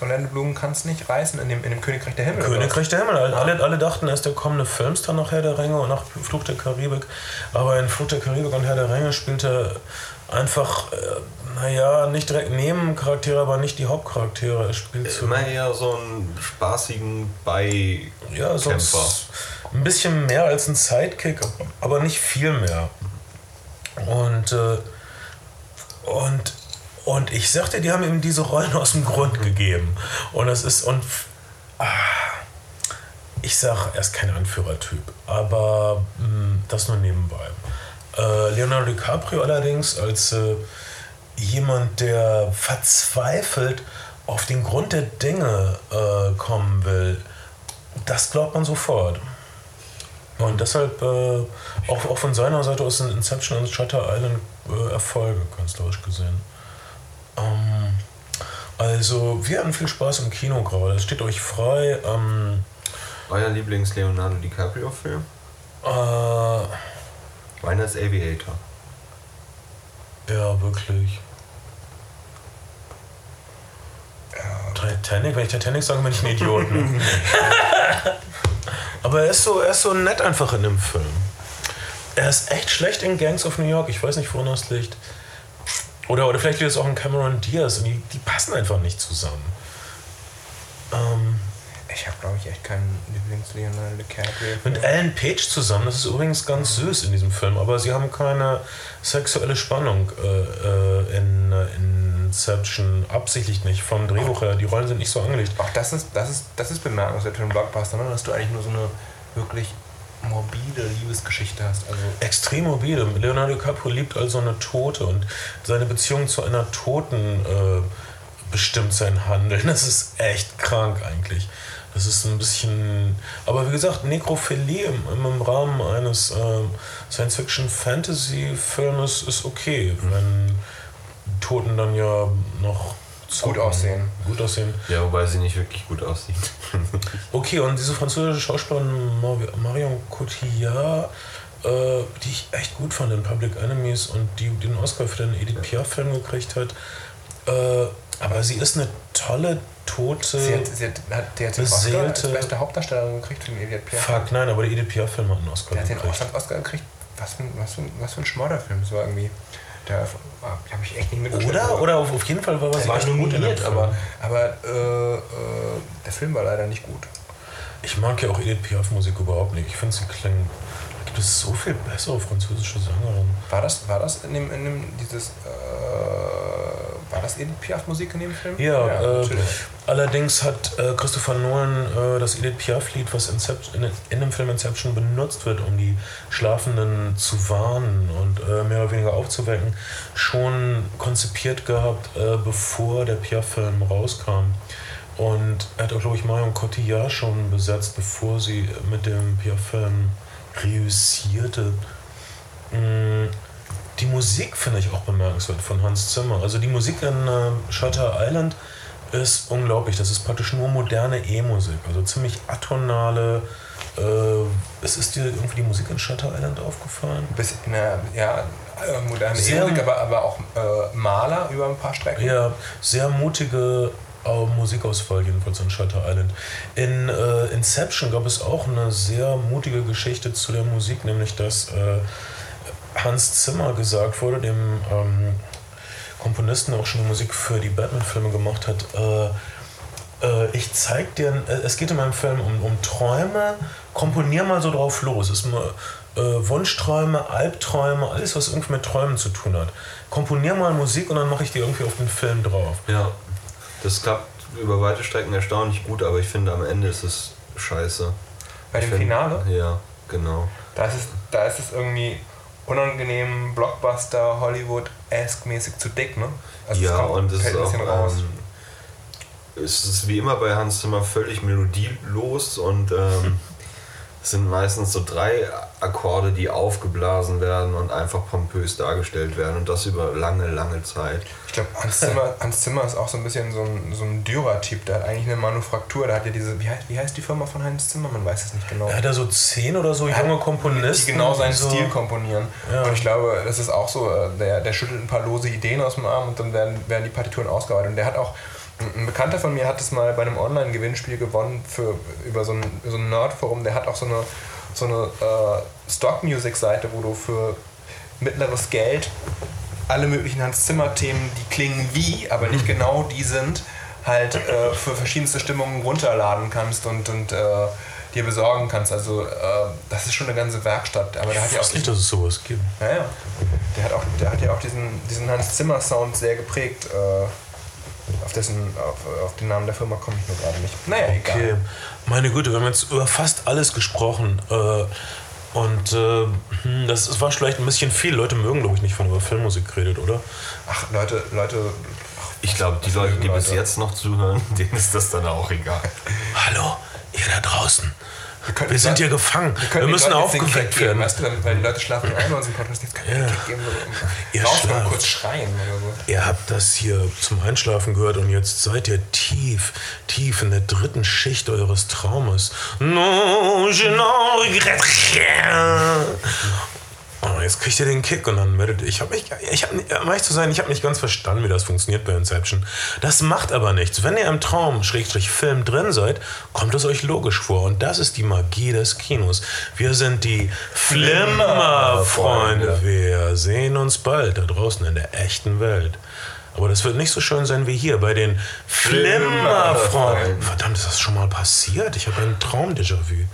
Orlando Bloom kann es nicht reißen? In dem, in dem Königreich der Himmel? Königreich der Himmel. Alle, alle dachten, er ist der kommende Filmstar nach Herr der Ringe und nach Fluch der Karibik. Aber in Fluch der Karibik und Herr der Ringe spielt er einfach, äh, naja, nicht direkt Nebencharaktere, aber nicht die Hauptcharaktere. Er spielt so, Immer eher so einen spaßigen Bei. ja, so Kämpfer. ein bisschen mehr als ein Sidekick, aber nicht viel mehr. Und, äh, und, und ich sagte, die haben ihm diese Rollen aus dem Grund gegeben. Und das ist, und ah, ich sag, er ist kein Anführertyp, aber mh, das nur nebenbei. Äh, Leonardo DiCaprio allerdings als äh, jemand, der verzweifelt auf den Grund der Dinge äh, kommen will, das glaubt man sofort. Und deshalb äh, auch, auch von seiner Seite aus sind Inception und Shutter Island äh, Erfolge, künstlerisch gesehen. Ähm, also, wir hatten viel Spaß im Kino gerade. Es steht euch frei. Ähm, Euer Lieblings-Leonardo DiCaprio-Film? äh, Meiner ist Aviator. ja, wirklich. Titanic, wenn ich Titanic sage, bin ich ein Idiot. Ne? [laughs] Aber er ist, so, er ist so nett einfach in dem Film. Er ist echt schlecht in Gangs of New York. Ich weiß nicht, woran das liegt. Oder, oder vielleicht liegt es auch in Cameron Diaz. Und die, die passen einfach nicht zusammen. Ähm, Ich habe, glaube ich, echt keinen Lieblings-Leonardo DiCaprio. mit Ellen Page zusammen, das ist übrigens ganz süß in diesem Film, aber sie haben keine sexuelle Spannung äh, äh, in, äh, in Inception, absichtlich nicht, vom Drehbuch her. Die Rollen sind nicht so angelegt. Auch das ist, das ist, das ist bemerkenswert für einen Blockbuster, ne? dass du eigentlich nur so eine wirklich morbide Liebesgeschichte hast. Also Extrem morbide. Leonardo DiCaprio liebt also eine Tote und seine Beziehung zu einer Toten äh, bestimmt sein Handeln. [laughs] Das ist echt krank eigentlich. Das ist ein bisschen. Aber wie gesagt, Nekrophilie im, im Rahmen eines äh, Science-Fiction-Fantasy-Filmes ist okay, wenn Toten dann ja noch Gut aussehen. Gut aussehen. Ja, wobei sie nicht wirklich gut aussieht. [laughs] Okay, und diese französische Schauspielerin Mar- Marion Cotillard, äh, die ich echt gut fand in Public Enemies und die den Oscar für den Edith Piaf-Film gekriegt hat. Äh, aber sie ist eine tolle, tote. sie hat, sie hat, hat, der hat den Oscar als beste Hauptdarstellerin gekriegt für den Edith Piaf. Fuck, nein, aber der Edith Piaf-Film hat einen Oscar Der hat den gekriegt. Auslands-Oscar gekriegt. Was für, ein, was, für ein, was für ein war irgendwie. Der habe ich echt nicht mitgeschnitten. Oder? aber- Oder auf, auf jeden Fall war sie war echt gut in dem nominiert, Film. aber, aber äh, äh, der Film war leider nicht gut. Ich mag ja auch Edith Piaf-Musik überhaupt nicht. Ich finde, sie klingt. Da gibt es so viel bessere französische Sängerinnen. War das, war das in dem, in dem dieses, äh, war das Edith Piaf Musik in dem Film? Ja, äh, natürlich. allerdings hat äh, Christopher Nolan äh, das Edith Piaf-Lied, was Inception, in, in dem Film Inception benutzt wird, um die Schlafenden zu warnen und äh, mehr oder weniger aufzuwecken, schon konzipiert gehabt, äh, bevor der Piaf-Film rauskam. Und er hat auch, glaube ich, Marion Cotillard schon besetzt, bevor sie mit dem Piaf-Film reüssierte. Mm, Die Musik finde ich auch bemerkenswert von Hans Zimmer. Also die Musik in äh, Shutter Island ist unglaublich. Das ist praktisch nur moderne E-Musik. Also ziemlich atonale. Äh, es ist dir irgendwie die Musik in Shutter Island aufgefallen? Bisschen, na, ja, äh, moderne Sehr- Musik, aber, aber auch äh, Maler über ein paar Strecken. Ja, sehr mutige äh, Musikauswahl jedenfalls in Shutter Island. In äh, Inception gab es auch eine sehr mutige Geschichte zu der Musik, nämlich dass äh, Hans Zimmer gesagt wurde, dem ähm, Komponisten, der auch schon die Musik für die Batman-Filme gemacht hat, äh, äh, ich zeig dir, es geht in meinem Film um, um Träume, komponier mal so drauf los. Ist äh, Wunschträume, Albträume, alles, was irgendwie mit Träumen zu tun hat. Komponier mal Musik und dann mache ich dir irgendwie auf den Film drauf. Ja, das klappt über weite Strecken erstaunlich gut, aber ich finde am Ende ist es scheiße. Bei dem find- Finale, Ja, genau. da ist, es, da ist es irgendwie unangenehm Blockbuster, Hollywood-esque mäßig zu dick, ne? Also ja, kommt- und es ist auch. bisschen raus. Ähm, es ist wie immer bei Hans Zimmer völlig melodielos und ähm, [laughs] es sind meistens so drei Akkorde, die aufgeblasen werden und einfach pompös dargestellt werden und das über lange, lange Zeit. Ich glaube, Hans Zimmer, [laughs] Hans Zimmer ist auch so ein bisschen so ein, so ein Dürer-Typ. Der hat eigentlich eine Manufaktur. Der hat ja diese, wie heißt, wie heißt die Firma von Hans Zimmer? Man weiß es nicht genau. Er hat da so zehn oder so junge Komponisten. die genau seinen so, Stil komponieren. Ja. Und ich glaube, das ist auch so, äh, der, der schüttelt ein paar lose Ideen aus dem Arm und dann werden, werden die Partituren ausgearbeitet. Und der hat auch, ein Bekannter von mir hat es mal bei einem Online-Gewinnspiel gewonnen für, über so ein, so ein Nerd-Forum. Der hat auch so eine, so eine äh, Stock-Music-Seite, wo du für mittleres Geld alle möglichen Hans Zimmer-Themen, die klingen wie, aber nicht genau die sind, halt äh, für verschiedenste Stimmungen runterladen kannst und, und äh, dir besorgen kannst. Also äh, das ist schon eine ganze Werkstatt. Aber der hat ja auch nicht, dass es sowas gibt. ja, ja. Der hat, auch, der hat ja auch diesen, diesen Hans Zimmer Sound sehr geprägt. Äh, auf, dessen, auf, auf den Namen der Firma komme ich nur gerade nicht. Naja, Okay, egal. meine Güte, wir haben jetzt über fast alles gesprochen. Äh, und äh, hm, das, war vielleicht ein bisschen viel. Leute mögen, glaube ich, nicht, wenn über Filmmusik geredet, oder? Ach, Leute, Leute. Ich glaube, die Leute, die bis jetzt noch zuhören, [laughs] denen ist das dann auch egal. Hallo, ihr da draußen. Wir, sind hier gefangen. Wir, müssen aufgeweckt werden. Weißt du, weil die Leute schlafen ein bei uns im Podcast. Jetzt können wir ja. geben. Ihr schlaft. kurz schreien oder so. Ihr habt das hier zum Einschlafen gehört und jetzt seid ihr tief, tief in der dritten Schicht eures Traumes. No, je n'en regrette rien. Oh, jetzt kriegt ihr den Kick und dann werdet ich habe mich, ich habe, um ehrlich zu sein, ich habe nicht ganz verstanden, wie das funktioniert bei Inception. Das macht aber nichts. Wenn ihr im Traum, Schrägstrich Film drin seid, kommt es euch logisch vor und das ist die Magie des Kinos. Wir sind die Flimmerfreunde. Wir sehen uns bald da draußen in der echten Welt. Aber das wird nicht so schön sein wie hier bei den Flimmerfreunden. Verdammt, ist das schon mal passiert? Ich habe einen Traum-Déjà-vu.